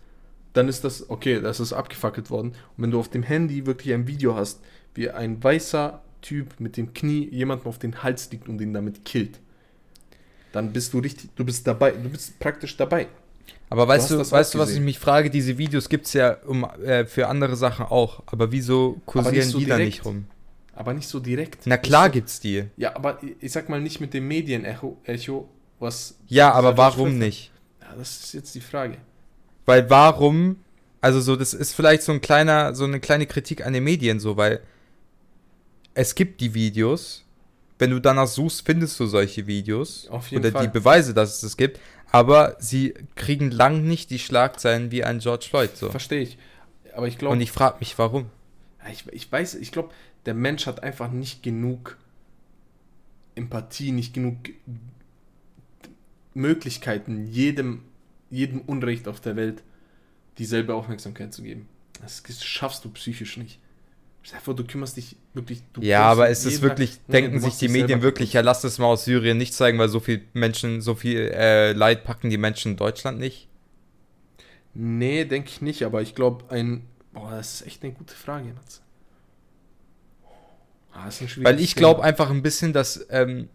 dann ist das, okay, das ist abgefackelt worden. Und wenn du auf dem Handy wirklich ein Video hast, wie ein weißer Typ mit dem Knie jemanden auf den Hals liegt und ihn damit killt, dann bist du richtig, du bist dabei, du bist praktisch dabei. Aber weißt du, das weißt du, was ich mich frage? Diese Videos gibt es ja um, äh, für andere Sachen auch. Aber wieso kursieren so die da direkt. nicht rum? Aber nicht so direkt. Na klar so, gibt's die. Ja, aber ich- sag mal nicht mit dem Medienecho, Echo, was. Ja, aber warum nicht? Ja, das ist jetzt die Frage. Weil warum, also so, das ist vielleicht so ein kleiner, so eine kleine Kritik an den Medien so, weil es gibt die Videos, wenn du danach suchst, findest du solche Videos Auf jeden oder Fall. die Beweise, dass es das gibt, aber sie kriegen lang nicht die Schlagzeilen wie ein George Floyd so. Verstehe ich. Aber ich glaube, Und ich frage mich, warum? ich, ich weiß, ich glaube, der Mensch hat einfach nicht genug Empathie, nicht genug Möglichkeiten, jedem, jedem Unrecht auf der Welt dieselbe Aufmerksamkeit zu geben. Das schaffst du psychisch nicht. Vor, du kümmerst dich wirklich. Du Ja, aber ist es Tag- wirklich, du denken sich die Medien wirklich, ja, lass das mal aus Syrien nicht zeigen, weil so viel Menschen, so viel äh, Leid packen die Menschen in Deutschland nicht? Nee, denke ich nicht, aber ich glaube, ein. Boah, das ist echt eine gute Frage, Mats. Ah, Weil ich glaube einfach ein bisschen, dass, ähm,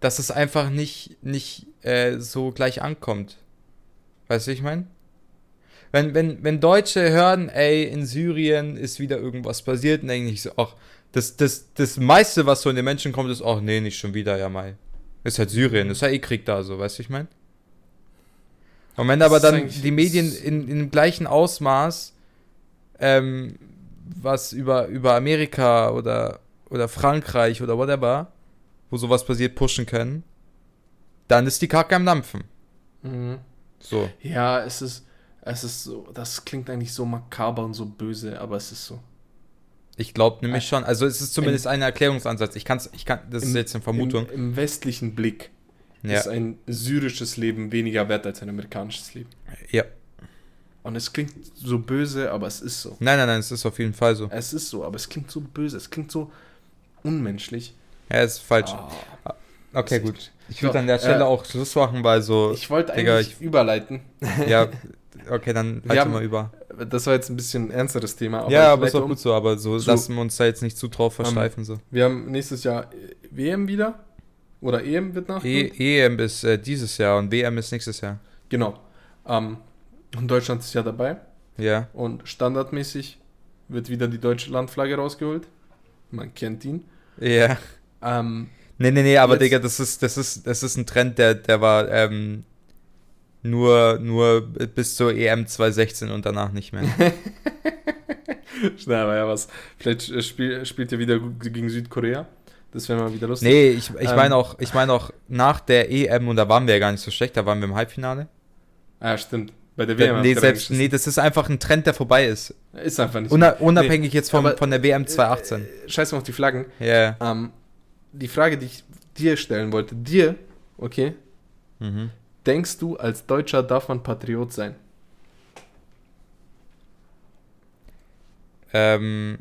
dass es einfach nicht, nicht äh, so gleich ankommt. Weißt du, wie ich meine? Wenn, wenn, wenn Deutsche hören, ey, in Syrien ist wieder irgendwas passiert, dann denke ich so, ach, das, das, das meiste, was so in den Menschen kommt, ist, ach nee, nicht schon wieder, ja mal. Ist halt Syrien, ist ja eh Krieg da, so, weißt du, ich meine? Und wenn aber dann die Medien in, in dem gleichen Ausmaß ähm, was über, über Amerika oder, oder Frankreich oder whatever, wo sowas passiert, pushen können, dann ist die Kacke am Dampfen. Mhm. So. Ja, es ist, es ist so, das klingt eigentlich so makaber und so böse, aber es ist so. Ich glaube nämlich schon. Also es ist zumindest ein Erklärungsansatz. Ich kann's, ich kann, das ist Im- jetzt eine Vermutung. Im, im westlichen Blick Ja. ist ein syrisches Leben weniger wert als ein amerikanisches Leben. ja. Und es klingt so böse, aber es ist so. Nein, nein, nein, es ist auf jeden Fall so. Es ist so, aber es klingt so böse, es klingt so unmenschlich. Ja, ist falsch. Ah, okay, ist gut. Ich würde So, an der Stelle äh, auch Schluss machen, weil so. Ich wollte Digga, eigentlich überleiten. ja, okay, dann Wir halt haben- mal über. Das war jetzt ein bisschen ernsteres Thema. ja, aber ist leite auch um. gut so, aber so, So. lassen wir uns da jetzt nicht zu drauf versteifen. so. Wir haben nächstes Jahr WM wieder. Oder EM wird nach. E EM ist äh, dieses Jahr und WM ist nächstes Jahr. Genau. Ähm, und Deutschland ist ja dabei. Ja. Und standardmäßig wird wieder die deutsche Landflagge rausgeholt. Man kennt ihn. Ja. Ähm, Nee, nee, nee, aber Digga, das ist, das ist, das ist ein Trend, der, der war ähm, nur, nur bis zur EM 2016 und danach nicht mehr. schnell, aber ja was. Vielleicht äh, spiel, spielt ihr wieder gegen Südkorea. Das wäre mal wieder lustig. nee, ich, ich Ähm. meine auch, ich meine auch nach der EM, und da waren wir ja gar nicht so schlecht, da waren wir im Halbfinale. Ah, stimmt. Bei der WM. nee, selbst, nee, das ist einfach ein Trend, der vorbei ist. Ist einfach nicht. Una, unabhängig jetzt vom, von der WM 2018. Äh, Scheiß mal auf die Flaggen. Ja. Ähm, die Frage, die ich dir stellen wollte, dir, okay, Mhm. Denkst du, als Deutscher darf man Patriot sein? Ähm,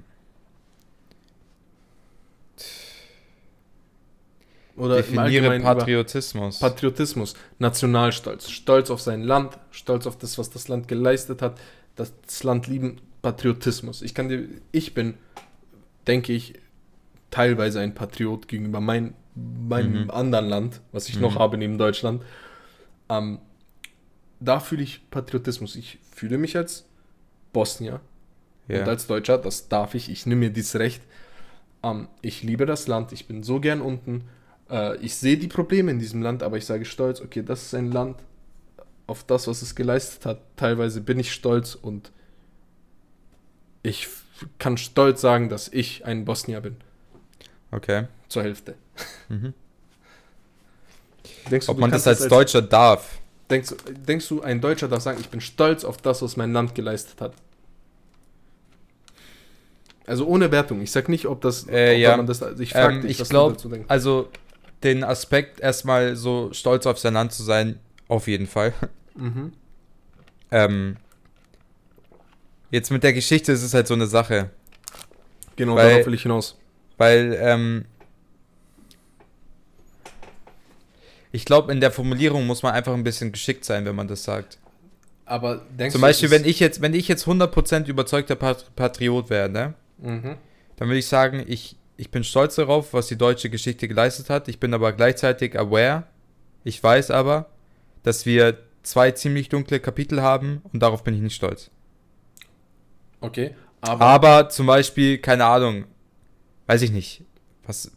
Oder definiere Patriotismus. Patriotismus, Nationalstolz, Stolz auf sein Land, Stolz auf das, was das Land geleistet hat, das Land lieben, Patriotismus. Ich kann dir, ich bin, denke ich, teilweise ein Patriot gegenüber mein, meinem Mhm. anderen Land, was ich noch Mhm. habe neben Deutschland. Ähm, da fühle ich Patriotismus. Ich fühle mich als Bosnier ja. und als Deutscher, das darf ich, ich nehme mir dieses Recht. Ähm, ich liebe das Land, ich bin so gern unten. Äh, ich sehe die Probleme in diesem Land, aber ich sage stolz, okay, das ist ein Land, auf das, was es geleistet hat. Teilweise bin ich stolz und ich kann stolz sagen, dass ich ein Bosnier bin. okay. Zur Hälfte. Mhm. Denkst du, Ob du man das als Deutscher darf? Denkst, du- denkst du, ein Deutscher darf sagen, ich bin stolz auf das, was mein Land geleistet hat? Also ohne Wertung. Ich sag nicht, ob das. Äh, ob ja. man das also ich frage Ähm, dich, ich was glaub- du dazu denkst. Also, den Aspekt, erstmal so stolz auf sein Land zu sein, auf jeden Fall. Mhm. Ähm, jetzt mit der Geschichte ist es halt so eine Sache. Genau, Weil- darauf will ich hinaus. Weil, ähm, ich glaube, in der Formulierung muss man einfach ein bisschen geschickt sein, wenn man das sagt. Aber denkst Zum du, Beispiel, wenn ich jetzt, wenn ich jetzt 100% überzeugter Pat Patriot wäre, ne? Mhm. dann würde ich sagen, ich, ich bin stolz darauf, was die deutsche Geschichte geleistet hat. Ich bin aber gleichzeitig aware. Ich weiß aber, dass wir zwei ziemlich dunkle Kapitel haben und darauf bin ich nicht stolz. Okay. Aber, Aber, zum Beispiel, keine Ahnung, weiß ich nicht. Was,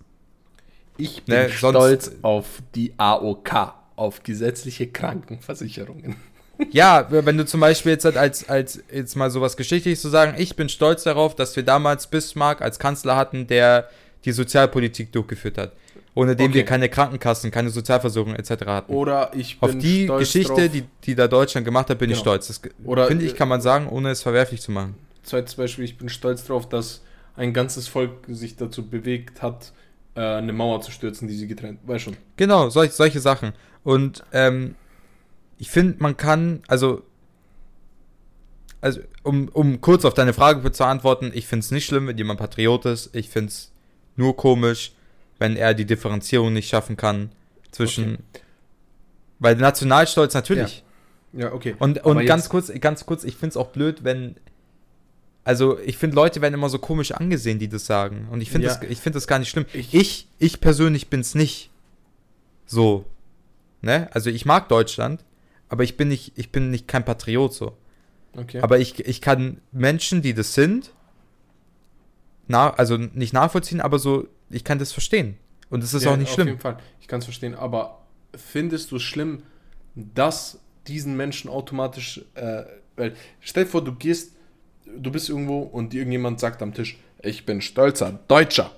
ich bin ne, stolz auf die AOK, auf gesetzliche Krankenversicherungen. Ja, wenn du zum Beispiel jetzt halt als, als jetzt mal sowas Geschichtliches zu sagen, ich bin stolz darauf, dass wir damals Bismarck als Kanzler hatten, der die Sozialpolitik durchgeführt hat. Ohne dem Okay. wir keine Krankenkassen, keine Sozialversorgung etc. hatten. Oder ich bin Auf die Geschichte, drauf, die, die da Deutschland gemacht hat, bin ich Genau. stolz. Das Oder, finde ich, äh, kann man sagen, ohne es verwerflich zu machen. Zweites Beispiel, ich bin stolz darauf, dass ein ganzes Volk sich dazu bewegt hat, äh, eine Mauer zu stürzen, die sie getrennt. Weißt schon. Genau, solch, solche Sachen. Und ähm, ich finde, man kann, also, also um, um kurz auf deine Frage zu antworten, ich finde es nicht schlimm, wenn jemand Patriot ist. Ich finde es nur komisch, wenn er die Differenzierung nicht schaffen kann zwischen. Weil Nationalstolz natürlich. Ja, okay. Und, und ganz kurz, ganz kurz, ich finde es auch blöd, wenn. Also, ich finde, Leute werden immer so komisch angesehen, die das sagen. Und ich finde Ja. das, ich find das gar nicht schlimm. Ich- Ich, ich, persönlich bin es nicht. So. Ne? Also, ich mag Deutschland, aber ich bin nicht, ich bin nicht kein Patriot so. Okay. Aber ich, ich kann Menschen, die das sind, na, also nicht nachvollziehen, aber so, ich kann das verstehen. Und es ist Ja, auch nicht Auf schlimm. jeden Fall. Ich kann es verstehen. Aber findest du es schlimm, dass diesen Menschen automatisch, äh, weil stell dir vor, du gehst, du bist irgendwo und irgendjemand sagt am Tisch, ich bin stolzer Deutscher.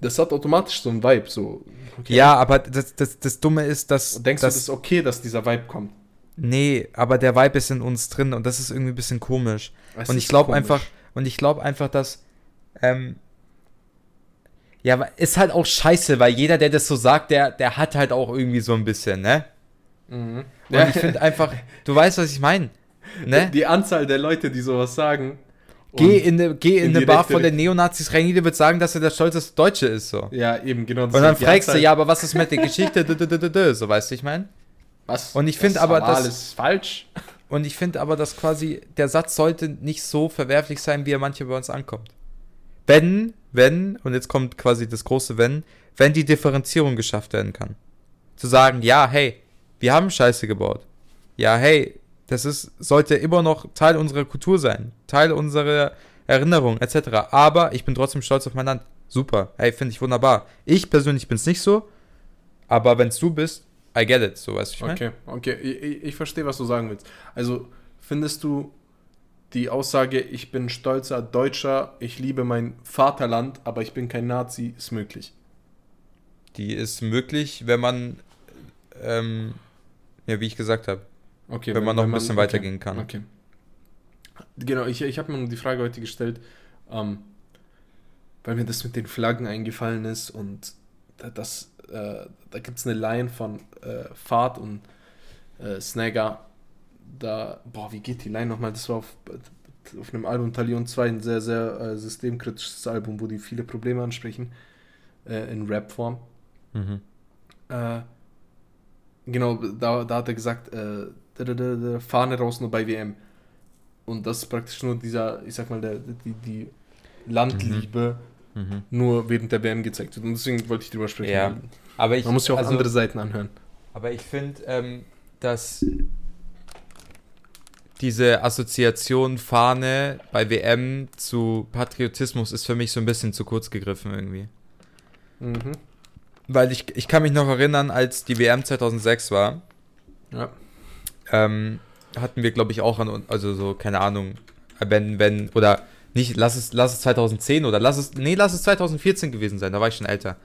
Das hat automatisch so ein Vibe, so. okay. Ja, aber das, das, das Dumme ist, dass. Und denkst dass, du, das ist okay, dass dieser Vibe kommt? Nee, aber der Vibe ist in uns drin und das ist irgendwie ein bisschen komisch. Es und ich glaube einfach, und ich glaube einfach, dass, ähm, ja, ist halt auch scheiße, weil jeder, der das so sagt, der, der hat halt auch irgendwie so ein bisschen, ne? Mhm. Und ich finde einfach, du weißt, was ich meine, ne? Die Anzahl der Leute, die sowas sagen. Geh in eine, geh in in eine Bar von den. Neonazis rein, jeder wird sagen, dass er der stolzeste Deutsche ist, so. Ja, eben, genau. Und dann fragst du, ja, aber was ist mit der Geschichte, so weißt du, ich meine? Was? und ich find Das aber, dass- alles falsch. Und ich finde aber, dass quasi der Satz sollte nicht so verwerflich sein, wie er manche bei uns ankommt. Wenn, wenn, und jetzt kommt quasi das große Wenn, wenn die Differenzierung geschafft werden kann. Zu sagen, ja, hey, wir haben Scheiße gebaut. Ja, hey, das ist, sollte immer noch Teil unserer Kultur sein, Teil unserer Erinnerung, etc. Aber ich bin trotzdem stolz auf mein Land. Super, hey, finde ich wunderbar. Ich persönlich bin es nicht so, aber wenn es du bist, I get it, so weißt du, ich mein? Okay, okay. Ich, ich, ich verstehe, was du sagen willst. Also, findest du die Aussage, ich bin stolzer Deutscher, ich liebe mein Vaterland, aber ich bin kein Nazi, ist möglich? Die ist möglich, wenn man, ähm, ja, wie ich gesagt habe, Okay. wenn man noch ein bisschen weitergehen kann. Okay. Genau, ich, ich habe mir die Frage heute gestellt, ähm, weil mir das mit den Flaggen eingefallen ist und da- das, äh, da gibt es eine Line von äh, Fahrt und äh, Snagger. Da, boah, wie geht die Line nochmal? Das war auf, auf einem Album Talion 2 ein sehr, sehr äh, systemkritisches Album, wo die viele Probleme ansprechen, äh, in Rap-Form. Mhm. Äh, genau, da, da hat er gesagt, da, Fahne raus nur bei WM. Und das ist praktisch nur dieser, ich sag mal, der, die, die Landliebe Mhm. nur während der WM gezeigt wird. Und deswegen wollte ich drüber sprechen. Ja. Aber ich, Man muss ja auch also, andere Seiten anhören. Aber ich finde, ähm, dass diese Assoziation Fahne bei WM zu Patriotismus ist für mich so ein bisschen zu kurz gegriffen irgendwie. Mhm. Weil ich, ich kann mich noch erinnern, als die WM 2006 war, Ja. Ähm, hatten wir, glaube ich, auch an, also so, keine Ahnung, wenn, wenn, oder nicht, lass es, lass es 2010 oder lass es, nee, lass es 2014 gewesen sein, da war ich schon älter.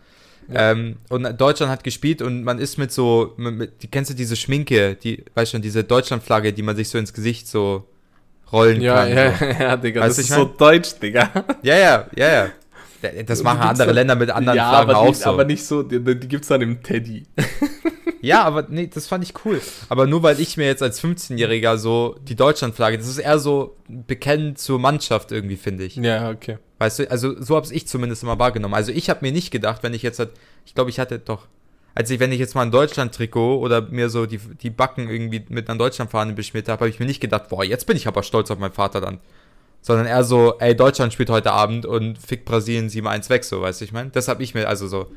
Ja. Ähm, und Deutschland hat gespielt und man ist mit so, mit, mit, die, kennst du diese Schminke, die, weißt schon, diese Deutschlandflagge, die man sich so ins Gesicht so rollen Ja, kann. ja, So. ja, Digga, Weißt das du, ist ich so mein? deutsch, Digga. Ja, ja, ja, ja. Das Du machen andere dann- Länder mit anderen ja, Flaggen aber auch nicht, so. aber nicht so, die, die gibt's dann im Teddy. Ja, aber nee, das fand ich cool. Aber nur weil ich mir jetzt als 15-Jähriger so die Deutschlandflagge, das ist eher so bekennend zur Mannschaft irgendwie, finde ich. Ja, okay. Weißt du, also so habe ich zumindest immer wahrgenommen. Also ich habe mir nicht gedacht, wenn ich jetzt halt, ich glaube, ich hatte doch, als ich, wenn ich jetzt mal ein Deutschland-Trikot oder mir so die, die Backen irgendwie mit einer Deutschlandfahne beschmiert habe, habe ich mir nicht gedacht, boah, jetzt bin ich aber stolz auf mein Vaterland. Sondern eher so, ey, Deutschland spielt heute Abend und fickt Brasilien 7-1 weg, so, weißt du, ich meine? Das habe ich mir, also so,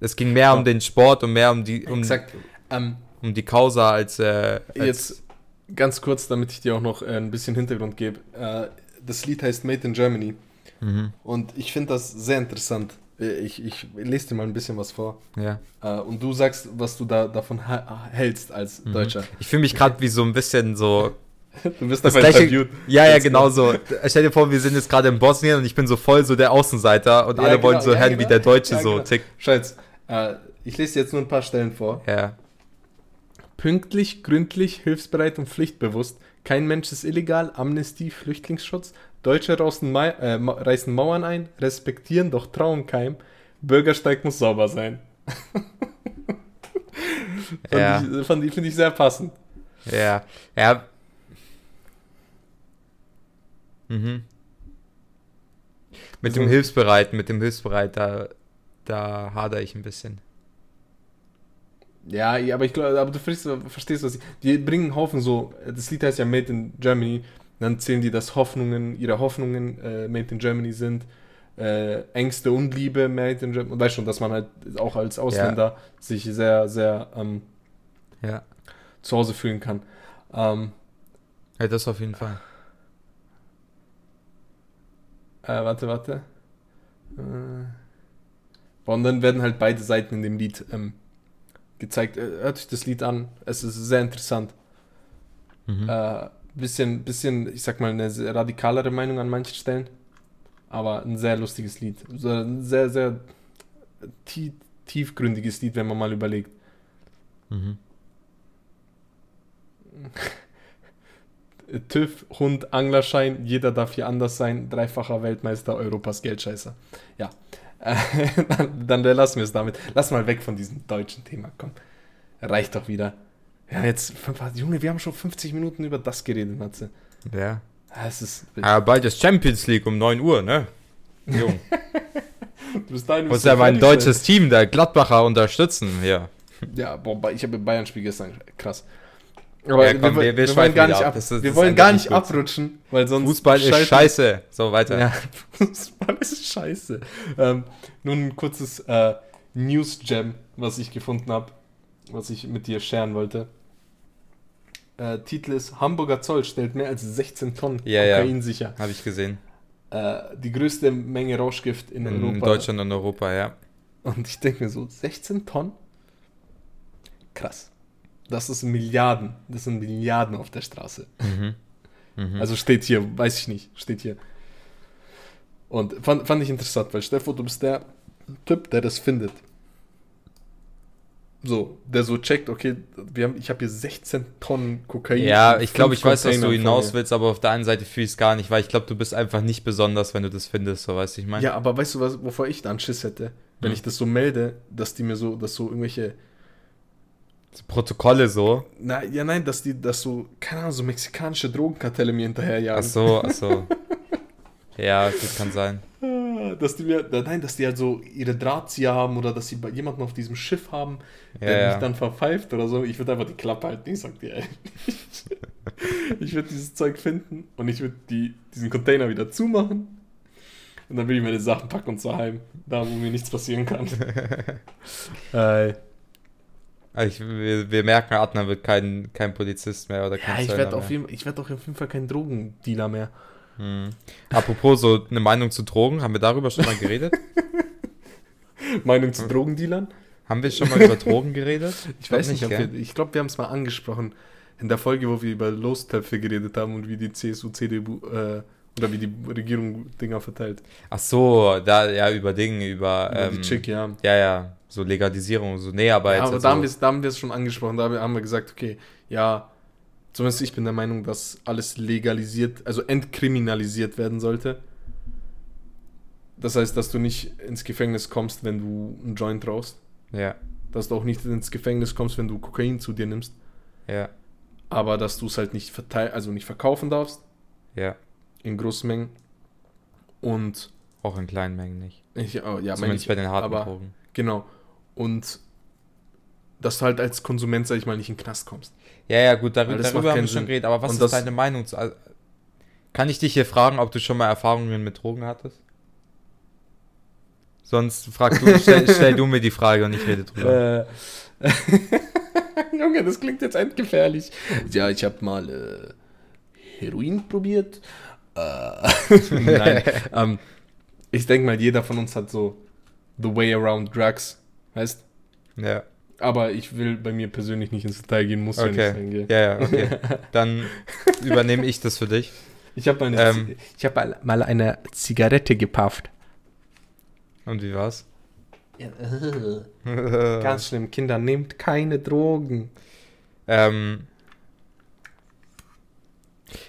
es ging mehr um den Sport und mehr um die, um, Exakt. Ähm, um die Causa als, äh, als Jetzt ganz kurz, damit ich dir auch noch äh, ein bisschen Hintergrund gebe. Äh, das Lied heißt Made in Germany Mhm, und ich finde das sehr interessant. Äh, Ich, ich lese dir mal ein bisschen was vor. ja. Und du sagst, was du da davon hältst als Mhm. Deutscher. Ich fühle mich gerade wie so ein bisschen so. Du wirst Das gleiche, interviewt. ja, ja, genau so. Stell dir vor, wir sind jetzt gerade in Bosnien und ich bin so voll so der Außenseiter und Ja, alle wollen genau, so ja, hören, wie genau. der Deutsche Ja, so genau. tickt. Schatz, äh, ich lese jetzt nur ein paar Stellen vor. Ja. Pünktlich, gründlich, hilfsbereit und pflichtbewusst. Kein Mensch ist illegal. Amnestie, Flüchtlingsschutz. Deutsche reißen, äh, ma- reißen Mauern ein. Respektieren, doch trauen keim. Bürgersteig muss sauber sein. fand Ja. ich, fand ich, finde ich sehr passend. Ja, ja. Mhm. Mit dem Hilfsbereiten, mit dem Hilfsbereit, da, da hader ich ein bisschen. Ja, ja, aber ich glaube, aber du verstehst, was ich. Die bringen einen Haufen so. Das Lied heißt ja Made in Germany. Dann zählen die, dass Hoffnungen, ihre Hoffnungen äh, Made in Germany sind. Äh, Ängste und Liebe Made in Germany. Und weißt schon, dass man halt auch als Ausländer sich sehr, sehr ähm, Ja. zu Hause fühlen kann. Ähm, Ja, das auf jeden Fall. äh, warte, warte. Äh, und dann werden halt beide Seiten in dem Lied ähm, gezeigt. Äh, hört euch das Lied an. Es ist sehr interessant. Mhm. Äh, bisschen, bisschen, ich sag mal, eine radikalere Meinung an manchen Stellen. Aber ein sehr lustiges Lied. So ein sehr, sehr tie tiefgründiges Lied, wenn man mal überlegt. Mhm. TÜV, Hund, Anglerschein, jeder darf hier anders sein, dreifacher Weltmeister, Europas Geldscheißer. Ja, dann, dann lassen wir es damit. Lass mal weg von diesem deutschen Thema, komm. Reicht doch wieder. Ja, jetzt, Junge, wir haben schon 50 Minuten über das geredet, Matze. Ja. Ja, es ist, Aber bald ist Champions League um 9 Uhr, ne? Jung. bis dahin Muss ja mein fertig sein. deutsches Team, der Gladbacher, unterstützen. Ja. Ja, boah, ich habe Bayern-Spiel gestern, krass. Aber Ja, komm, wir, wir- wir wollen gar nicht ab. ist- wir wollen gar nicht gut. abrutschen, weil sonst Fußball ist scheiße. So, weiter. Ja, Fußball ist scheiße. Ähm, nun ein kurzes äh, News-Gem, was ich gefunden habe, was ich mit dir scheren wollte. Äh, Titel ist Hamburger Zoll stellt mehr als 16 Tonnen Ja, ja. Kokain sicher. Habe ich gesehen. Äh, die größte Menge Rauschgift in, In, Europa. Deutschland und Europa, ja. Und ich denke mir so, 16 Tonnen? Krass. Das ist Milliarden. Das sind Milliarden auf der Straße. Mhm. Mhm. Also steht hier, weiß ich nicht, steht hier. Und fand, fand ich interessant, weil Steffo, du bist der Typ, der das findet. So, der so checkt, okay, wir haben, ich habe hier 16 Tonnen Kokain. ja, ich glaube, ich weiß, was du hinaus willst, aber auf der einen Seite fühle ich es gar nicht, weil ich glaube, du bist einfach nicht besonders, wenn du das findest, so weißt du, ich meine. Ja, aber weißt du, was, wovor ich dann Schiss hätte? Wenn Hm. ich das so melde, dass die mir so, dass so irgendwelche, So Protokolle so. na, ja nein, dass die, dass so, keine Ahnung, so mexikanische Drogenkartelle mir hinterherjagen. Ach so, ach so. ja, das kann sein. Dass die mir, nein, dass die halt so ihre Drahtzieher haben oder dass sie bei jemanden auf diesem Schiff haben, der Ja, mich ja. dann verpfeift oder so. Ich würde einfach die Klappe halten, ich sag dir ehrlich. ich würde dieses Zeug finden und ich würde die, diesen Container wieder zumachen. Und dann will ich meine Sachen packen und zwar heim. Da, wo mir nichts passieren kann. äh, Also ich, wir, wir merken, Adnan wird kein, kein Polizist mehr oder kein ja, ich werde auf, jeden- ich werd auf jeden Fall kein Drogendealer mehr. Hm. Apropos so eine Meinung zu Drogen, haben wir darüber schon mal geredet? Meinung zu Drogendealern? haben wir schon mal über Drogen geredet? Ich weiß nicht, ob gell? wir, ich glaube, wir haben es mal angesprochen in der Folge, wo wir über Lostöpfe geredet haben und wie die CSU, CDU äh, oder wie die Regierung Dinger verteilt. Ach so, da, ja, über Dinge, über, Über ähm, die Chick, ja. ja, ja, so Legalisierung, so, nee, aber ja jetzt aber halt da haben so, wir es da haben wir es schon angesprochen, da haben wir gesagt, okay, ja, zumindest ich bin der Meinung, dass alles legalisiert, also entkriminalisiert werden sollte. Das heißt, dass du nicht ins Gefängnis kommst, wenn du einen Joint rauchst. ja, Dass du auch nicht ins Gefängnis kommst, wenn du Kokain zu dir nimmst. ja, Aber dass du es halt nicht verteil also nicht verkaufen darfst ja, in großen Mengen. Und auch in kleinen Mengen nicht. ich, oh, ja, Zumindest ich, bei den harten aber, Drogen. Genau. Und dass du halt als Konsument, sag ich mal, nicht in den Knast kommst. Ja, ja, gut, darüber, darüber haben wir schon geredet, aber was Und ist deine Meinung zu. also, Kann ich dich hier fragen, ob du schon mal Erfahrungen mit Drogen hattest? Sonst frag du, stell, stell du mir die Frage und ich rede drüber. Äh, Junge, das klingt jetzt endgefährlich. Ja, ich habe mal äh, Heroin probiert. Äh, Nein. ähm, ich denke mal, jeder von uns hat so the way around drugs. Weißt Ja. Aber ich will bei mir persönlich nicht ins Detail gehen, muss ja nicht Okay. gell? Ja, ja, okay. Dann übernehme ich das für dich. Ich habe Ähm. ich hab mal- mal eine Zigarette gepafft. Und wie war's? Ganz schlimm, Kinder, nehmt keine Drogen. Ähm,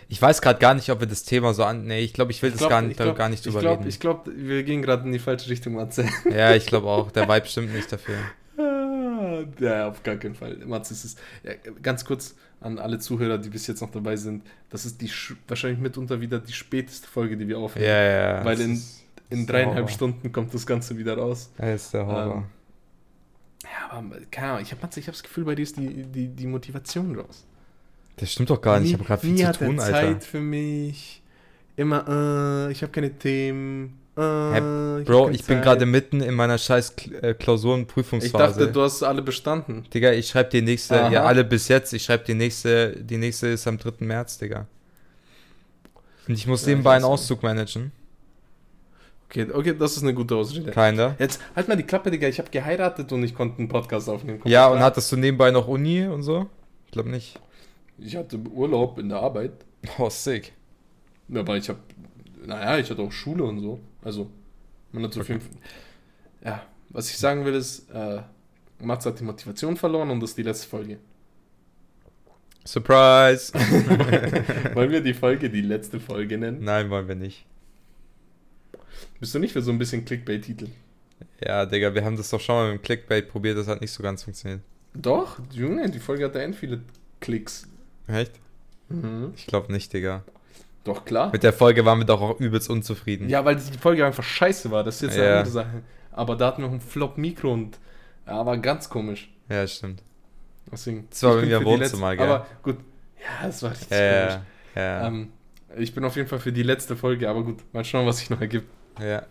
ich weiß gerade gar nicht, ob wir das Thema so an. Nee, ich glaube, ich will das gar, nicht, gar nicht ich drüber glaub, reden. Ich glaube, wir gehen gerade in die falsche Richtung, Matze. ja, ich glaube auch. Der Vibe stimmt nicht dafür. Ah, ja, auf gar keinen Fall. Matze, es ist ja, ganz kurz an alle Zuhörer, die bis jetzt noch dabei sind. Das ist die sch- wahrscheinlich mitunter wieder die späteste Folge, die wir Ja, aufnehmen. ja, ja. Weil das in- In dreieinhalb. Stunden kommt das Ganze wieder raus. Das ist der Horror. Ähm, Ja, aber keine Ahnung, ich habe ich hab das Gefühl, bei dir ist die, die, die Motivation raus. Das stimmt doch gar nicht. Ich habe gerade viel nie zu hat er tun, Alter. Zeit für mich. Immer, äh, ich habe keine Themen. Äh, ich Bro, keine ich bin gerade mitten in meiner scheiß äh, Ich Klausurenprüfungsphase. dachte, du hast alle bestanden. Digga, ich schreibe die nächste, Aha. ja alle bis jetzt, ich schreibe die nächste, die nächste ist am 3. März, Digga. Und ich muss Ja, nebenbei ich einen Auszug managen. Okay, okay, das ist eine gute Ausrede. Keiner. Jetzt halt mal die Klappe, Digga. Ich habe geheiratet und ich konnte einen Podcast aufnehmen. Kommt Ja, und hattest du nebenbei noch Uni und so? Ich glaube nicht. Ich hatte Urlaub in der Arbeit. Oh, sick. Aber ich habe, naja, ich hatte auch Schule und so. Also, man hat so Okay. fünf. Ja, was ich sagen will ist, äh, Mats hat die Motivation verloren und das ist die letzte Folge. Surprise! Wollen wir die Folge die letzte Folge nennen? Nein, wollen wir nicht. Bist du nicht für so ein bisschen Clickbait-Titel? Ja, Digga, wir haben das doch schon mal mit dem Clickbait probiert, das hat nicht so ganz funktioniert. Doch, Junge, die Folge hatte end viele Klicks. Echt? Mhm. Ich glaube nicht, Digga. Doch, klar. Mit der Folge waren wir doch auch übelst unzufrieden. Ja, weil die Folge einfach scheiße war. Das ist jetzt eine Ja. andere Sache. Aber da hatten wir auch ein Flop-Mikro und ja, war ganz komisch. Ja, stimmt. Deswegen. Das war im die Wohnzimmer, gell? Aber gut. Ja, das war richtig Ja, komisch. ja. Ähm, ich bin auf jeden Fall für die letzte Folge, aber gut, mal schauen, was sich noch ergibt. ja.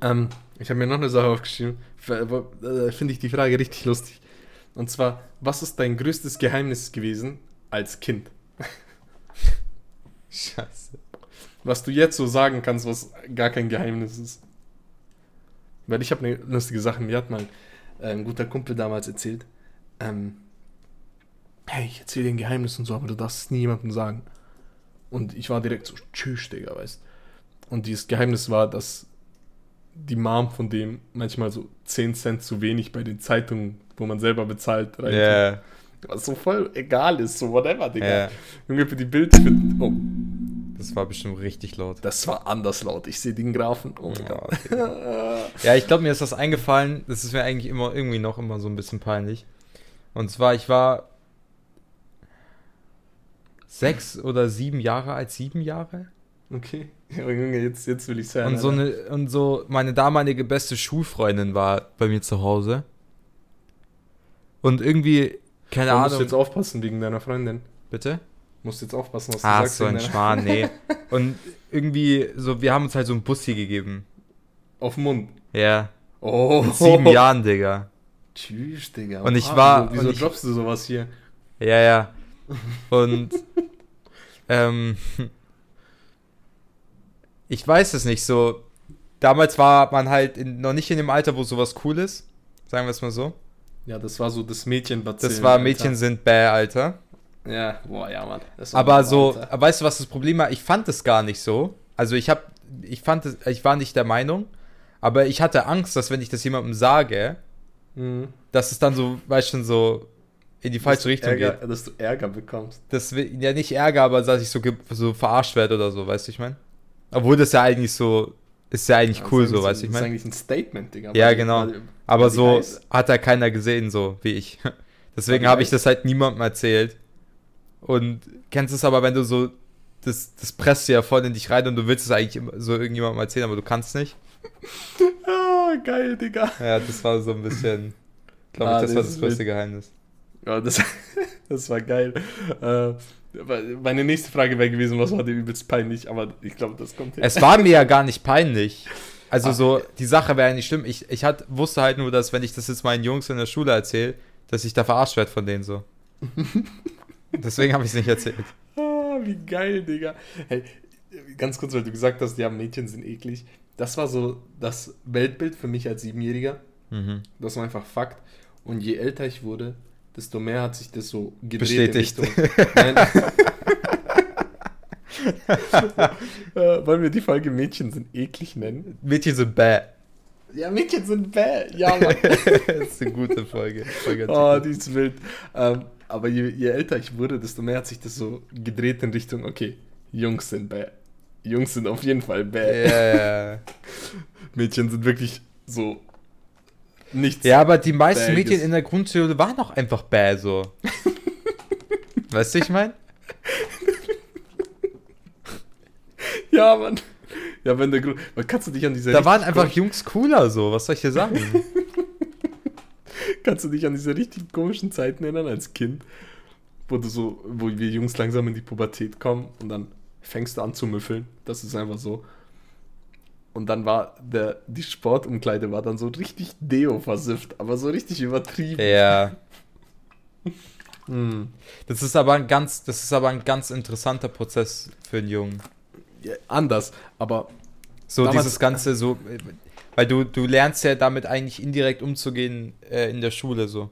Ähm, ich habe mir noch eine Sache aufgeschrieben. Äh, Finde ich die Frage richtig lustig. Und zwar, was ist dein größtes Geheimnis gewesen als Kind? Scheiße. Was du jetzt so sagen kannst, was gar kein Geheimnis ist. Weil ich habe eine lustige Sache, mir hat mal äh, ein guter Kumpel damals erzählt, ähm, hey, ich erzähle dir ein Geheimnis und so, aber du darfst es nie jemandem sagen. Und ich war direkt so, tschüss, Digga, weißt Und dieses Geheimnis war, dass die Mom von dem manchmal so 10 Cent zu wenig bei den Zeitungen, wo man selber bezahlt, reintut. Ja, Was so voll egal ist, so whatever, Digga. ja. Junge, für die Bild, für, oh, Das war bestimmt richtig laut. das war anders laut. Ich sehe den Graphen. Oh mein Ja, Gott. Ja, ich glaube, mir ist das eingefallen. Das ist mir eigentlich immer irgendwie noch immer so ein bisschen peinlich. Und zwar, ich war sechs oder sieben Jahre alt, sieben Jahre. Okay. Ja, Junge, jetzt, jetzt will ich hören. Und so eine und so meine damalige beste Schulfreundin war bei mir zu Hause. Und irgendwie keine Du musst Ahnung. jetzt aufpassen wegen deiner Freundin. Bitte? Musst jetzt aufpassen, was du Ah, sagst. so wegen ein Schwan, nee. Und irgendwie so, wir haben uns halt so ein Bussi gegeben. Auf den Mund. Ja. Oh. Mit sieben Jahren, Digga. Tschüss, Digga. Und ich Oha, war- Wieso, wieso droppst du sowas hier? Ja, ja. Und ähm, ich weiß es nicht so. Damals war man halt in, noch nicht in dem Alter, wo sowas cool ist. Sagen wir es mal so. Ja, das war so das mädchen Das war Mädchen sind bäh, Alter. Ja, boah, ja, Mann. Aber so, Alter. weißt du, was das Problem war? Ich fand es gar nicht so. Also ich hab, ich fand es, ich war nicht der Meinung. Aber ich hatte Angst, dass wenn ich das jemandem sage, Mhm. dass es dann so, weißt du, so in die falsche Richtung Ärger, geht. Dass du Ärger bekommst. Das ja nicht Ärger, aber dass ich so, so verarscht werde oder so, weißt du, ich meine? Obwohl das ja eigentlich so, ist ja eigentlich Ja, cool so, eigentlich- weißt du, ich Das ist meine? eigentlich ein Statement, Digga. Ja, genau. weil- Aber so heiß- hat da keiner gesehen, so wie ich. Deswegen habe ich das halt niemandem erzählt. Und kennst es aber, wenn du so, das, das presst dir ja voll in dich rein und du willst es eigentlich so irgendjemandem erzählen, aber du kannst nicht. Ah, geil, Digga. Ja, das war so ein bisschen, glaube Ah, ich, das war das das ist größte. Geheimnis. Ja, das, das war geil. Äh, meine nächste Frage wäre gewesen, was war dir übelst peinlich, aber ich glaube, das kommt jetzt. Es war mir ja gar nicht peinlich. Also Ach. so, die Sache wäre ja nicht schlimm. Ich, ich hat, wusste halt nur, dass wenn ich das jetzt meinen Jungs in der Schule erzähle, dass ich da verarscht werde von denen so. Deswegen habe ich es nicht erzählt. Ah, wie geil, Digga. Hey, ganz kurz, weil du gesagt hast, ja, Mädchen sind eklig. Das war so das Weltbild für mich als Siebenjähriger. Mhm. Das war einfach Fakt. Und je älter ich wurde, desto mehr hat sich das so gedreht. Bestätigt. Nein. äh, wollen wir die Folge Mädchen sind eklig nennen? Mädchen sind bäh. Ja, Mädchen sind bäh. Ja, Mann. das ist eine gute Folge. Folge oh, die ist wild. Ähm, aber je, je älter ich wurde, desto mehr hat sich das so gedreht in Richtung, okay, Jungs sind bäh. Jungs sind auf jeden Fall bäh. ja. Mädchen sind wirklich so nichts. ja, aber die meisten Bäh Mädchen in der Grundschule waren auch einfach bäh so. weißt du, ich meine? Ja, Mann. Ja, wenn der Grund. Kannst du dich an diese Da waren einfach Jungs cooler so, was soll ich dir sagen? Kannst du dich an diese richtig komischen Zeiten erinnern als Kind? Wo du so, wo wir Jungs langsam in die Pubertät kommen und dann fängst du an zu müffeln. Das ist einfach so. Und dann war der, die Sportumkleide war dann so richtig Deo versifft, aber so richtig übertrieben. ja. Hm. Das ist aber ein ganz, das ist aber ein ganz interessanter Prozess für einen Jungen. Ja, anders, aber So dieses Ganze so, äh, weil du, du lernst ja damit eigentlich indirekt umzugehen äh, in der Schule so.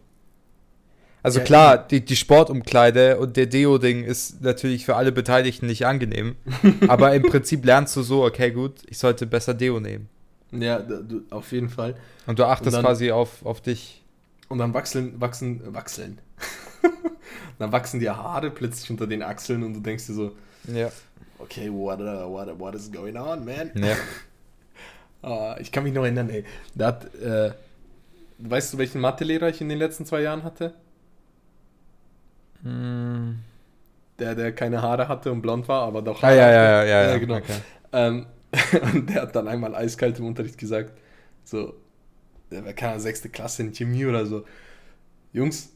Also Ja, klar, die, die Sportumkleide und der Deo-Ding ist natürlich für alle Beteiligten nicht angenehm. aber im Prinzip lernst du so, okay, gut, ich sollte besser Deo nehmen. ja, du, auf jeden Fall. Und du achtest Und dann- quasi auf, auf dich. Und dann wachsen, wachsen, wachseln. dann wachsen dir Haare plötzlich unter den Achseln und du denkst dir so, Ja. Okay, what, uh, what, what is going on, man? ja. Ah, ich kann mich noch erinnern, ey. Da hat, äh, weißt du, welchen Mathelehrer ich in den letzten zwei Jahren hatte? Mm. Der, der keine Haare hatte und blond war, aber doch Ah, ja, ja, ja, Ja, ja. genau. Okay. Ähm, und der hat dann einmal eiskalt im Unterricht gesagt, so, der war keine sechste Klasse in Chemie oder so. Jungs,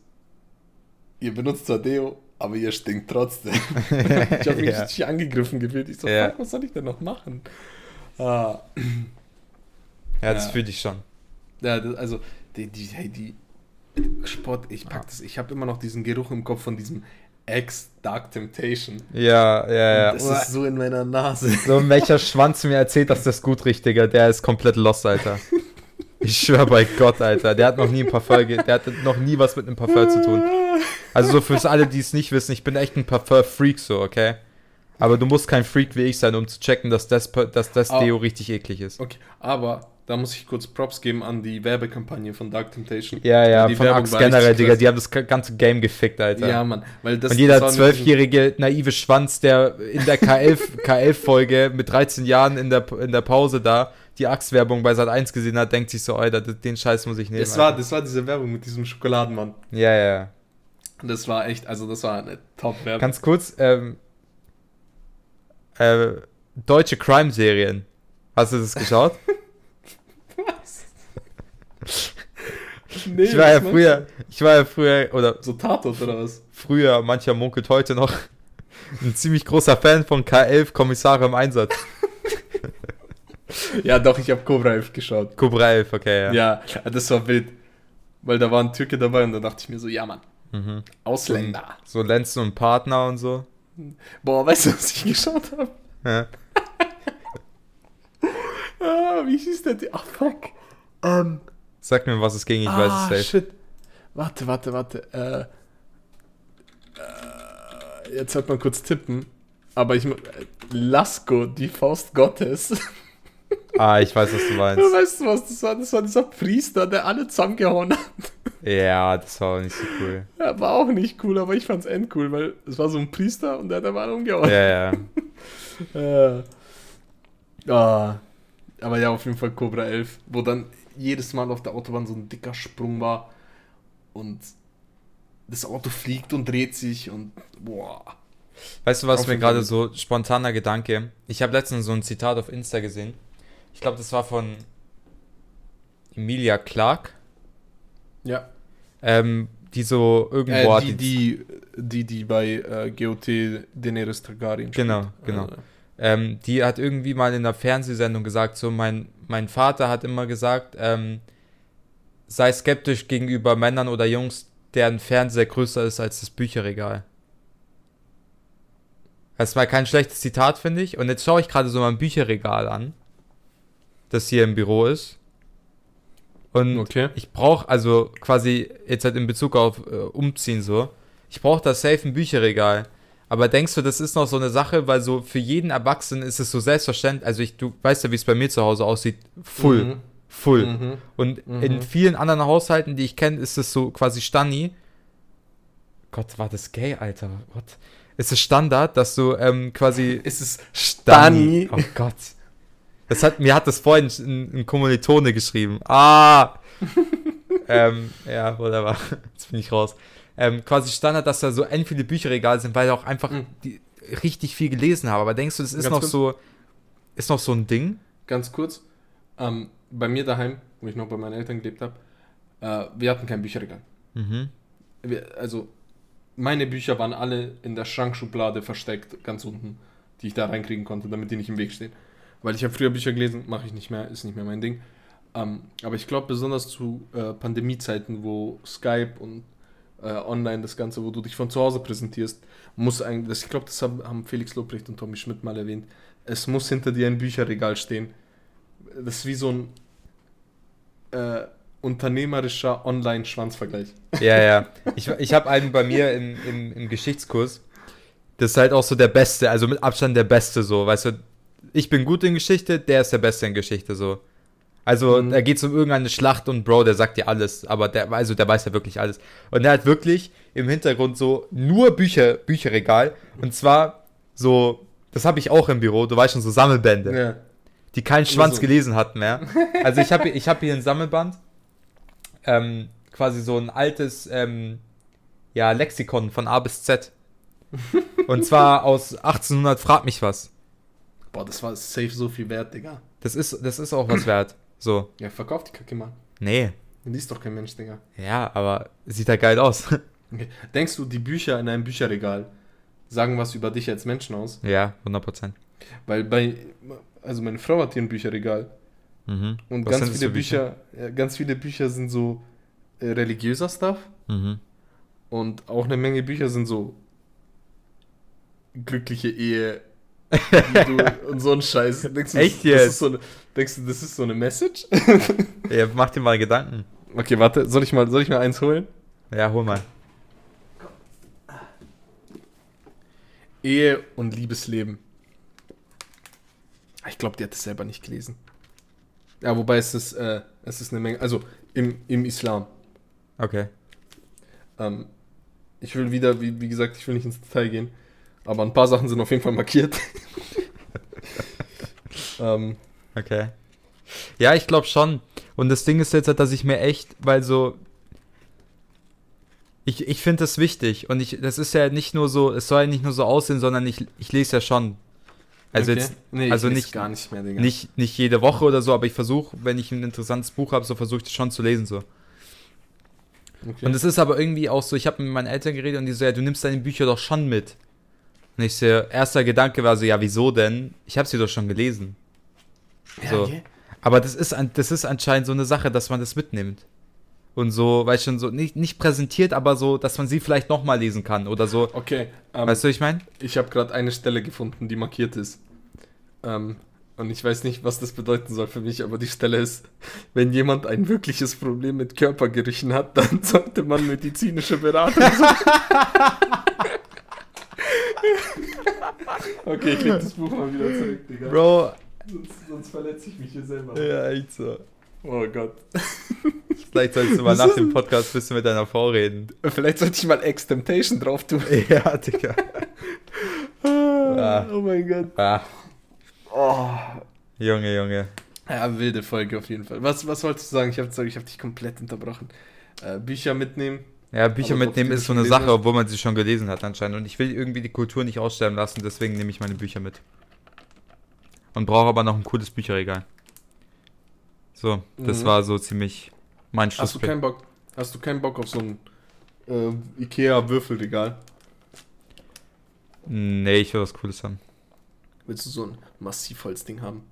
ihr benutzt zwar Deo, aber ihr stinkt trotzdem. ich habe mich Ja. richtig angegriffen gefühlt. Ich so, Ja. fuck, was soll ich denn noch machen? Ah, Ja, das Ja. fühle ich schon. ja, das, also, die, die, hey, die Sport, ich pack das, ich habe immer noch diesen Geruch im Kopf von diesem Ex Dark Temptation. Ja, ja, ja. Und das ist so in meiner Nase. So, welcher Schwanz mir erzählt, dass das gut riecht, Digga, der ist komplett lost, Alter. Ich schwör bei Gott, Alter. Der hat noch nie ein Parfum, ge- der hat noch nie was mit einem Parfum zu tun. Also so für alle, die es nicht wissen, ich bin echt ein Parfum-Freak so, okay? Aber du musst kein Freak wie ich sein, um zu checken, dass das, dass das Ah. Deo richtig eklig ist. Okay, aber da muss ich kurz Props geben an die Werbekampagne von Dark Temptation. Ja, ja, Die von Werbung Axe generell, Digga, die haben das ganze Game gefickt, Alter. Ja, Mann, weil das Und jeder zwölfjährige naive Schwanz, der in der K11 K11-Folge mit 13 Jahren in der, in der Pause da die Axe-Werbung bei Sat 1 gesehen hat, denkt sich so, Alter, den Scheiß muss ich nehmen. Das war, das war diese Werbung mit diesem Schokoladenmann. Ja, ja, ja. Das war echt, also das war eine Top-Werbung. Ganz kurz, ähm, äh, deutsche Crime-Serien. Hast du das geschaut? Nee, ich war ja was früher, ich war ja früher, oder? So Tatort oder was? früher, mancher munkelt heute noch, ein ziemlich großer Fan von K11 Kommissare im Einsatz. Ja, doch, ich habe Cobra 11 geschaut. Cobra 11, okay, ja. Ja. das war wild. Weil da war ein Türke dabei und da dachte ich mir so, ja, Mann, Mhm. Ausländer. So Lenzen und Partner und so. Boah, weißt du, was ich geschaut habe? Ja. Ah, wie hieß der? Ach, fuck. Ähm, Sag mir, was es ging, ich ah, weiß es safe. shit. Warte, warte, warte. Äh, äh, jetzt sollte man kurz tippen. Aber ich äh, Lasko, die Faust Gottes. Ah, ich weiß, was du meinst. weißt du was? Das war, das war dieser Priester, der alle zusammengehauen hat. Ja, das war auch nicht so cool. Ja, war auch nicht cool, aber ich fand's endcool, weil es war so ein Priester und der hat aber alle umgehauen. Ja, ja. Äh, ah, aber ja, auf jeden Fall Cobra 11, wo dann jedes Mal auf der Autobahn so ein dicker Sprung war und das Auto fliegt und dreht sich und boah. Weißt du, was Auf mir gerade so spontaner Gedanke? Ich habe letztens so ein Zitat auf Insta gesehen. Ich glaube, das war von Emilia Clark, Ja. ähm, die so irgendwo Äh, hat die, die, die, die bei äh, GOT Daenerys Targaryen Genau, spielt. genau. Äh, Ähm, die hat irgendwie mal in einer Fernsehsendung gesagt, so mein, mein Vater hat immer gesagt, ähm, sei skeptisch gegenüber Männern oder Jungs, deren Fernseher größer ist als das Bücherregal. Das war kein schlechtes Zitat, finde ich. Und jetzt schaue ich gerade so mein Bücherregal an, das hier im Büro ist. Und Okay. ich brauche, also quasi jetzt halt in Bezug auf äh, Umziehen so, ich brauche da safe ein Bücherregal. Aber denkst du, das ist noch so eine Sache, weil so für jeden Erwachsenen ist es so selbstverständlich, also ich, du weißt ja, wie es bei mir zu Hause aussieht, full, Mhm. full. Mhm. Und Mhm. in vielen anderen Haushalten, die ich kenne, ist es so quasi Stani. Gott, war das gay, Alter. What? Es ist Standard, dass du ähm, quasi Es ist Stani. Stani. Oh Gott. Das hat, mir hat das vorhin ein, ein Kommilitone geschrieben. Ah! ähm, ja, wunderbar. Jetzt bin ich raus. Ähm, quasi Standard, dass da so end viele Bücherregale sind, weil ich auch einfach Mhm. die, richtig viel gelesen habe. Aber denkst du, das ist Ganz noch kurz. so, ist noch so ein Ding? Ganz kurz. Ähm, bei mir daheim, wo ich noch bei meinen Eltern gelebt habe, äh, wir hatten kein Bücherregal. Mhm. Wir, also, meine Bücher waren alle in der Schrankschublade versteckt, ganz unten, die ich da reinkriegen konnte, damit die nicht im Weg stehen. Weil ich habe früher Bücher gelesen, mache ich nicht mehr, ist nicht mehr mein Ding. Ähm, aber ich glaube, besonders zu äh, Pandemiezeiten, wo Skype und äh, online das Ganze, wo du dich von zu Hause präsentierst, muss eigentlich, das, ich glaube, das haben, Felix Lobrecht und Tommy Schmidt mal erwähnt, es muss hinter dir ein Bücherregal stehen. Das ist wie so ein äh, unternehmerischer Online-Schwanzvergleich. Ja, ja. Ich, ich habe einen bei mir im, im, im Geschichtskurs. Das ist halt auch so der Beste, also mit Abstand der Beste so. Weißt du, ich bin gut in Geschichte, der ist der Beste in Geschichte so. Also Mhm. da geht es um irgendeine Schlacht und Bro, der sagt dir alles, aber der, also der weiß ja wirklich alles. Und der hat wirklich im Hintergrund so nur Bücher, Bücherregal. Und zwar so, das habe ich auch im Büro, du weißt schon, so Sammelbände Ja. die keinen Schwanz so. gelesen hat mehr. Also ich habe ich hab hier ein Sammelband, ähm, quasi so ein altes ähm, ja, Lexikon von A bis Z. Und zwar aus 1800 frag mich was. Boah, das war safe so viel wert, Digga. Das ist, das ist auch was wert. So, Ja, verkauf die Kacke mal. nee. Liest doch kein Mensch, Digga. Ja, aber sieht ja geil aus. Okay. Denkst du, die Bücher in einem Bücherregal sagen was über dich als Menschen aus? ja, 100 Prozent. Weil bei, also meine Frau hat hier ein Bücherregal Mhm. und Was ganz viele Bücher, ja, ganz viele Bücher sind so äh, religiöser Stuff Mhm. und auch eine Menge Bücher sind so glückliche Ehe du, und so ein Scheiß. Denkst du, Echt das, jetzt? Das ist so eine, denkst du, das ist so eine Message? Ja, mach dir mal Gedanken. Okay, warte, soll ich mal, soll ich mal eins holen? Ja, hol mal. Ehe und Liebesleben. Ich glaube, die hat es selber nicht gelesen. Ja, wobei es ist, äh, es ist eine Menge, also im, im Islam. Okay. Ähm, ich will wieder, wie, wie gesagt, ich will nicht ins Detail gehen, aber ein paar Sachen sind auf jeden Fall markiert. ähm, Okay. Ja, ich glaube schon. Und das Ding ist jetzt, halt, dass ich mir echt, weil so. Ich, ich finde das wichtig. Und ich, das ist ja nicht nur so, es soll ja nicht nur so aussehen, sondern ich, ich lese ja schon. Also okay. jetzt nee, also ich lese nicht- gar nicht mehr, Digga. nicht, nicht jede Woche oder so, aber ich versuche, wenn ich ein interessantes Buch habe, so versuche ich das schon zu lesen. so. Okay. Und es ist aber irgendwie auch so, ich habe mit meinen Eltern geredet und die so, ja, du nimmst deine Bücher doch schon mit. Und ich so, erster Gedanke war so, ja, wieso denn? Ich habe sie doch schon gelesen. ja, so. okay. Aber das ist, das ist anscheinend so eine Sache, dass man das mitnimmt. Und so, weil schon so, nicht, nicht präsentiert, aber so, dass man sie vielleicht nochmal lesen kann oder so. Okay, ähm, Weißt du, was ich meine? ich habe gerade eine Stelle gefunden, die markiert ist. Ähm, und ich weiß nicht, was das bedeuten soll für mich, aber die Stelle ist, wenn jemand ein wirkliches Problem mit Körpergerüchen hat, dann sollte man medizinische Beratung suchen. okay, ich leg das Buch mal wieder zurück, Digga. Bro. Sonst, sonst verletze ich mich hier selber. Ja, echt so. Oh Gott. Vielleicht solltest du mal nach dem Podcast ein bisschen mit deiner Frau reden. Vielleicht sollte ich mal Ex-Temptation drauf tun. Ja, Digga. Ah. Oh mein Gott. Ah, Oh. Junge, Junge. Ja, wilde Folge auf jeden Fall. Was, was wolltest du sagen? Ich habe ich hab dich komplett unterbrochen. Äh, Bücher mitnehmen. Ja, Bücher Aber mitnehmen ist so eine Sache, obwohl man sie schon gelesen hat anscheinend. Und ich will irgendwie die Kultur nicht aussterben lassen, deswegen nehme ich meine Bücher mit. Und brauche aber noch ein cooles Bücherregal. So, das Mhm. war so ziemlich mein Hast du keinen Bock? Hast du keinen Bock auf so ein äh, Ikea-Würfelregal? Nee, ich will was Cooles haben. Willst du so ein Massivholzding haben?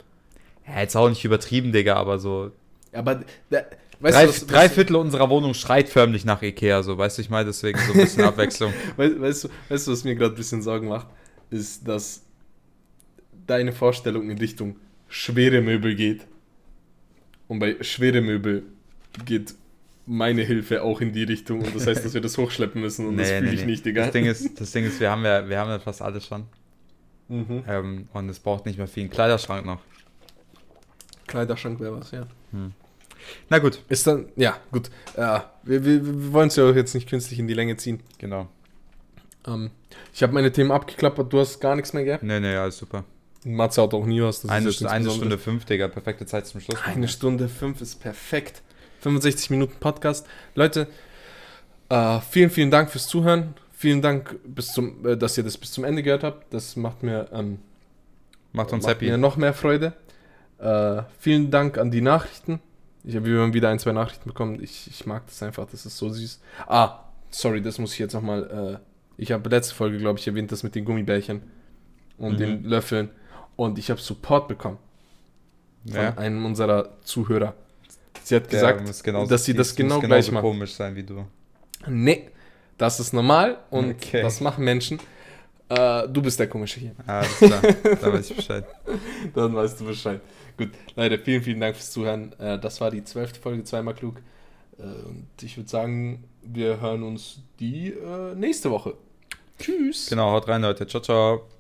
Ja, jetzt auch nicht übertrieben, Digga, aber so. Aber der, weißt drei, du, was, drei Viertel unserer Wohnung schreit förmlich nach Ikea, so, weißt du, ich meine, deswegen so ein bisschen Abwechslung. weißt, weißt, du, weißt du, was mir gerade ein bisschen Sorgen macht? Ist, dass deine Vorstellung in Richtung schwere Möbel geht. Und bei schwere Möbel geht meine Hilfe auch in die Richtung. Und das heißt, dass wir das hochschleppen müssen. Und das Nee, fühle nee, ich nee. nicht, Digga. Das Ding ist, das Ding ist wir haben ja, wir haben ja fast alles schon. Mhm. Ähm, und es braucht nicht mehr viel. Ein Kleiderschrank noch. Kleiderschrank wäre was, ja. Na gut, Ist dann, ja, gut. Ja, wir, wir, wir wollen es ja auch jetzt nicht künstlich in die Länge ziehen. genau. Ähm, ich habe meine Themen abgeklappert, du hast gar nichts mehr, gell? Nee, nee, alles super. Matze hat auch nie was. Eine, nichts eine. Stunde fünf, Digga. Perfekte Zeit zum Schluss. Eine Stunde fünf ist perfekt. 65 Minuten Podcast. Leute, äh, vielen, vielen Dank fürs Zuhören. Vielen Dank, bis zum, äh, dass ihr das bis zum Ende gehört habt. Das macht mir, ähm, Macht uns macht happy. mir noch mehr Freude. Äh, vielen Dank an die Nachrichten. Ich habe wieder ein, zwei Nachrichten bekommen. Ich, ich mag das einfach, das ist so süß. Ah, sorry, das muss ich jetzt nochmal. Äh, ich habe letzte Folge, glaube ich, erwähnt, das mit den Gummibärchen und Mhm. den Löffeln. Und ich habe Support bekommen von Ja. einem unserer Zuhörer. Sie hat gesagt, genauso- dass sie das genau genauso gleich macht. komisch sein wie du. Nee, das ist normal und Okay. das machen Menschen. Äh, du bist der Komische hier. Ah, alles klar. da weiß ich Bescheid. Dann weißt du Bescheid. Gut, Leute, vielen, vielen Dank fürs Zuhören. Äh, das war die zwölfte Folge, zweimal klug. Äh, und ich würde sagen, wir hören uns die äh, nächste Woche. Tschüss. Genau, haut rein, Leute. Ciao, ciao.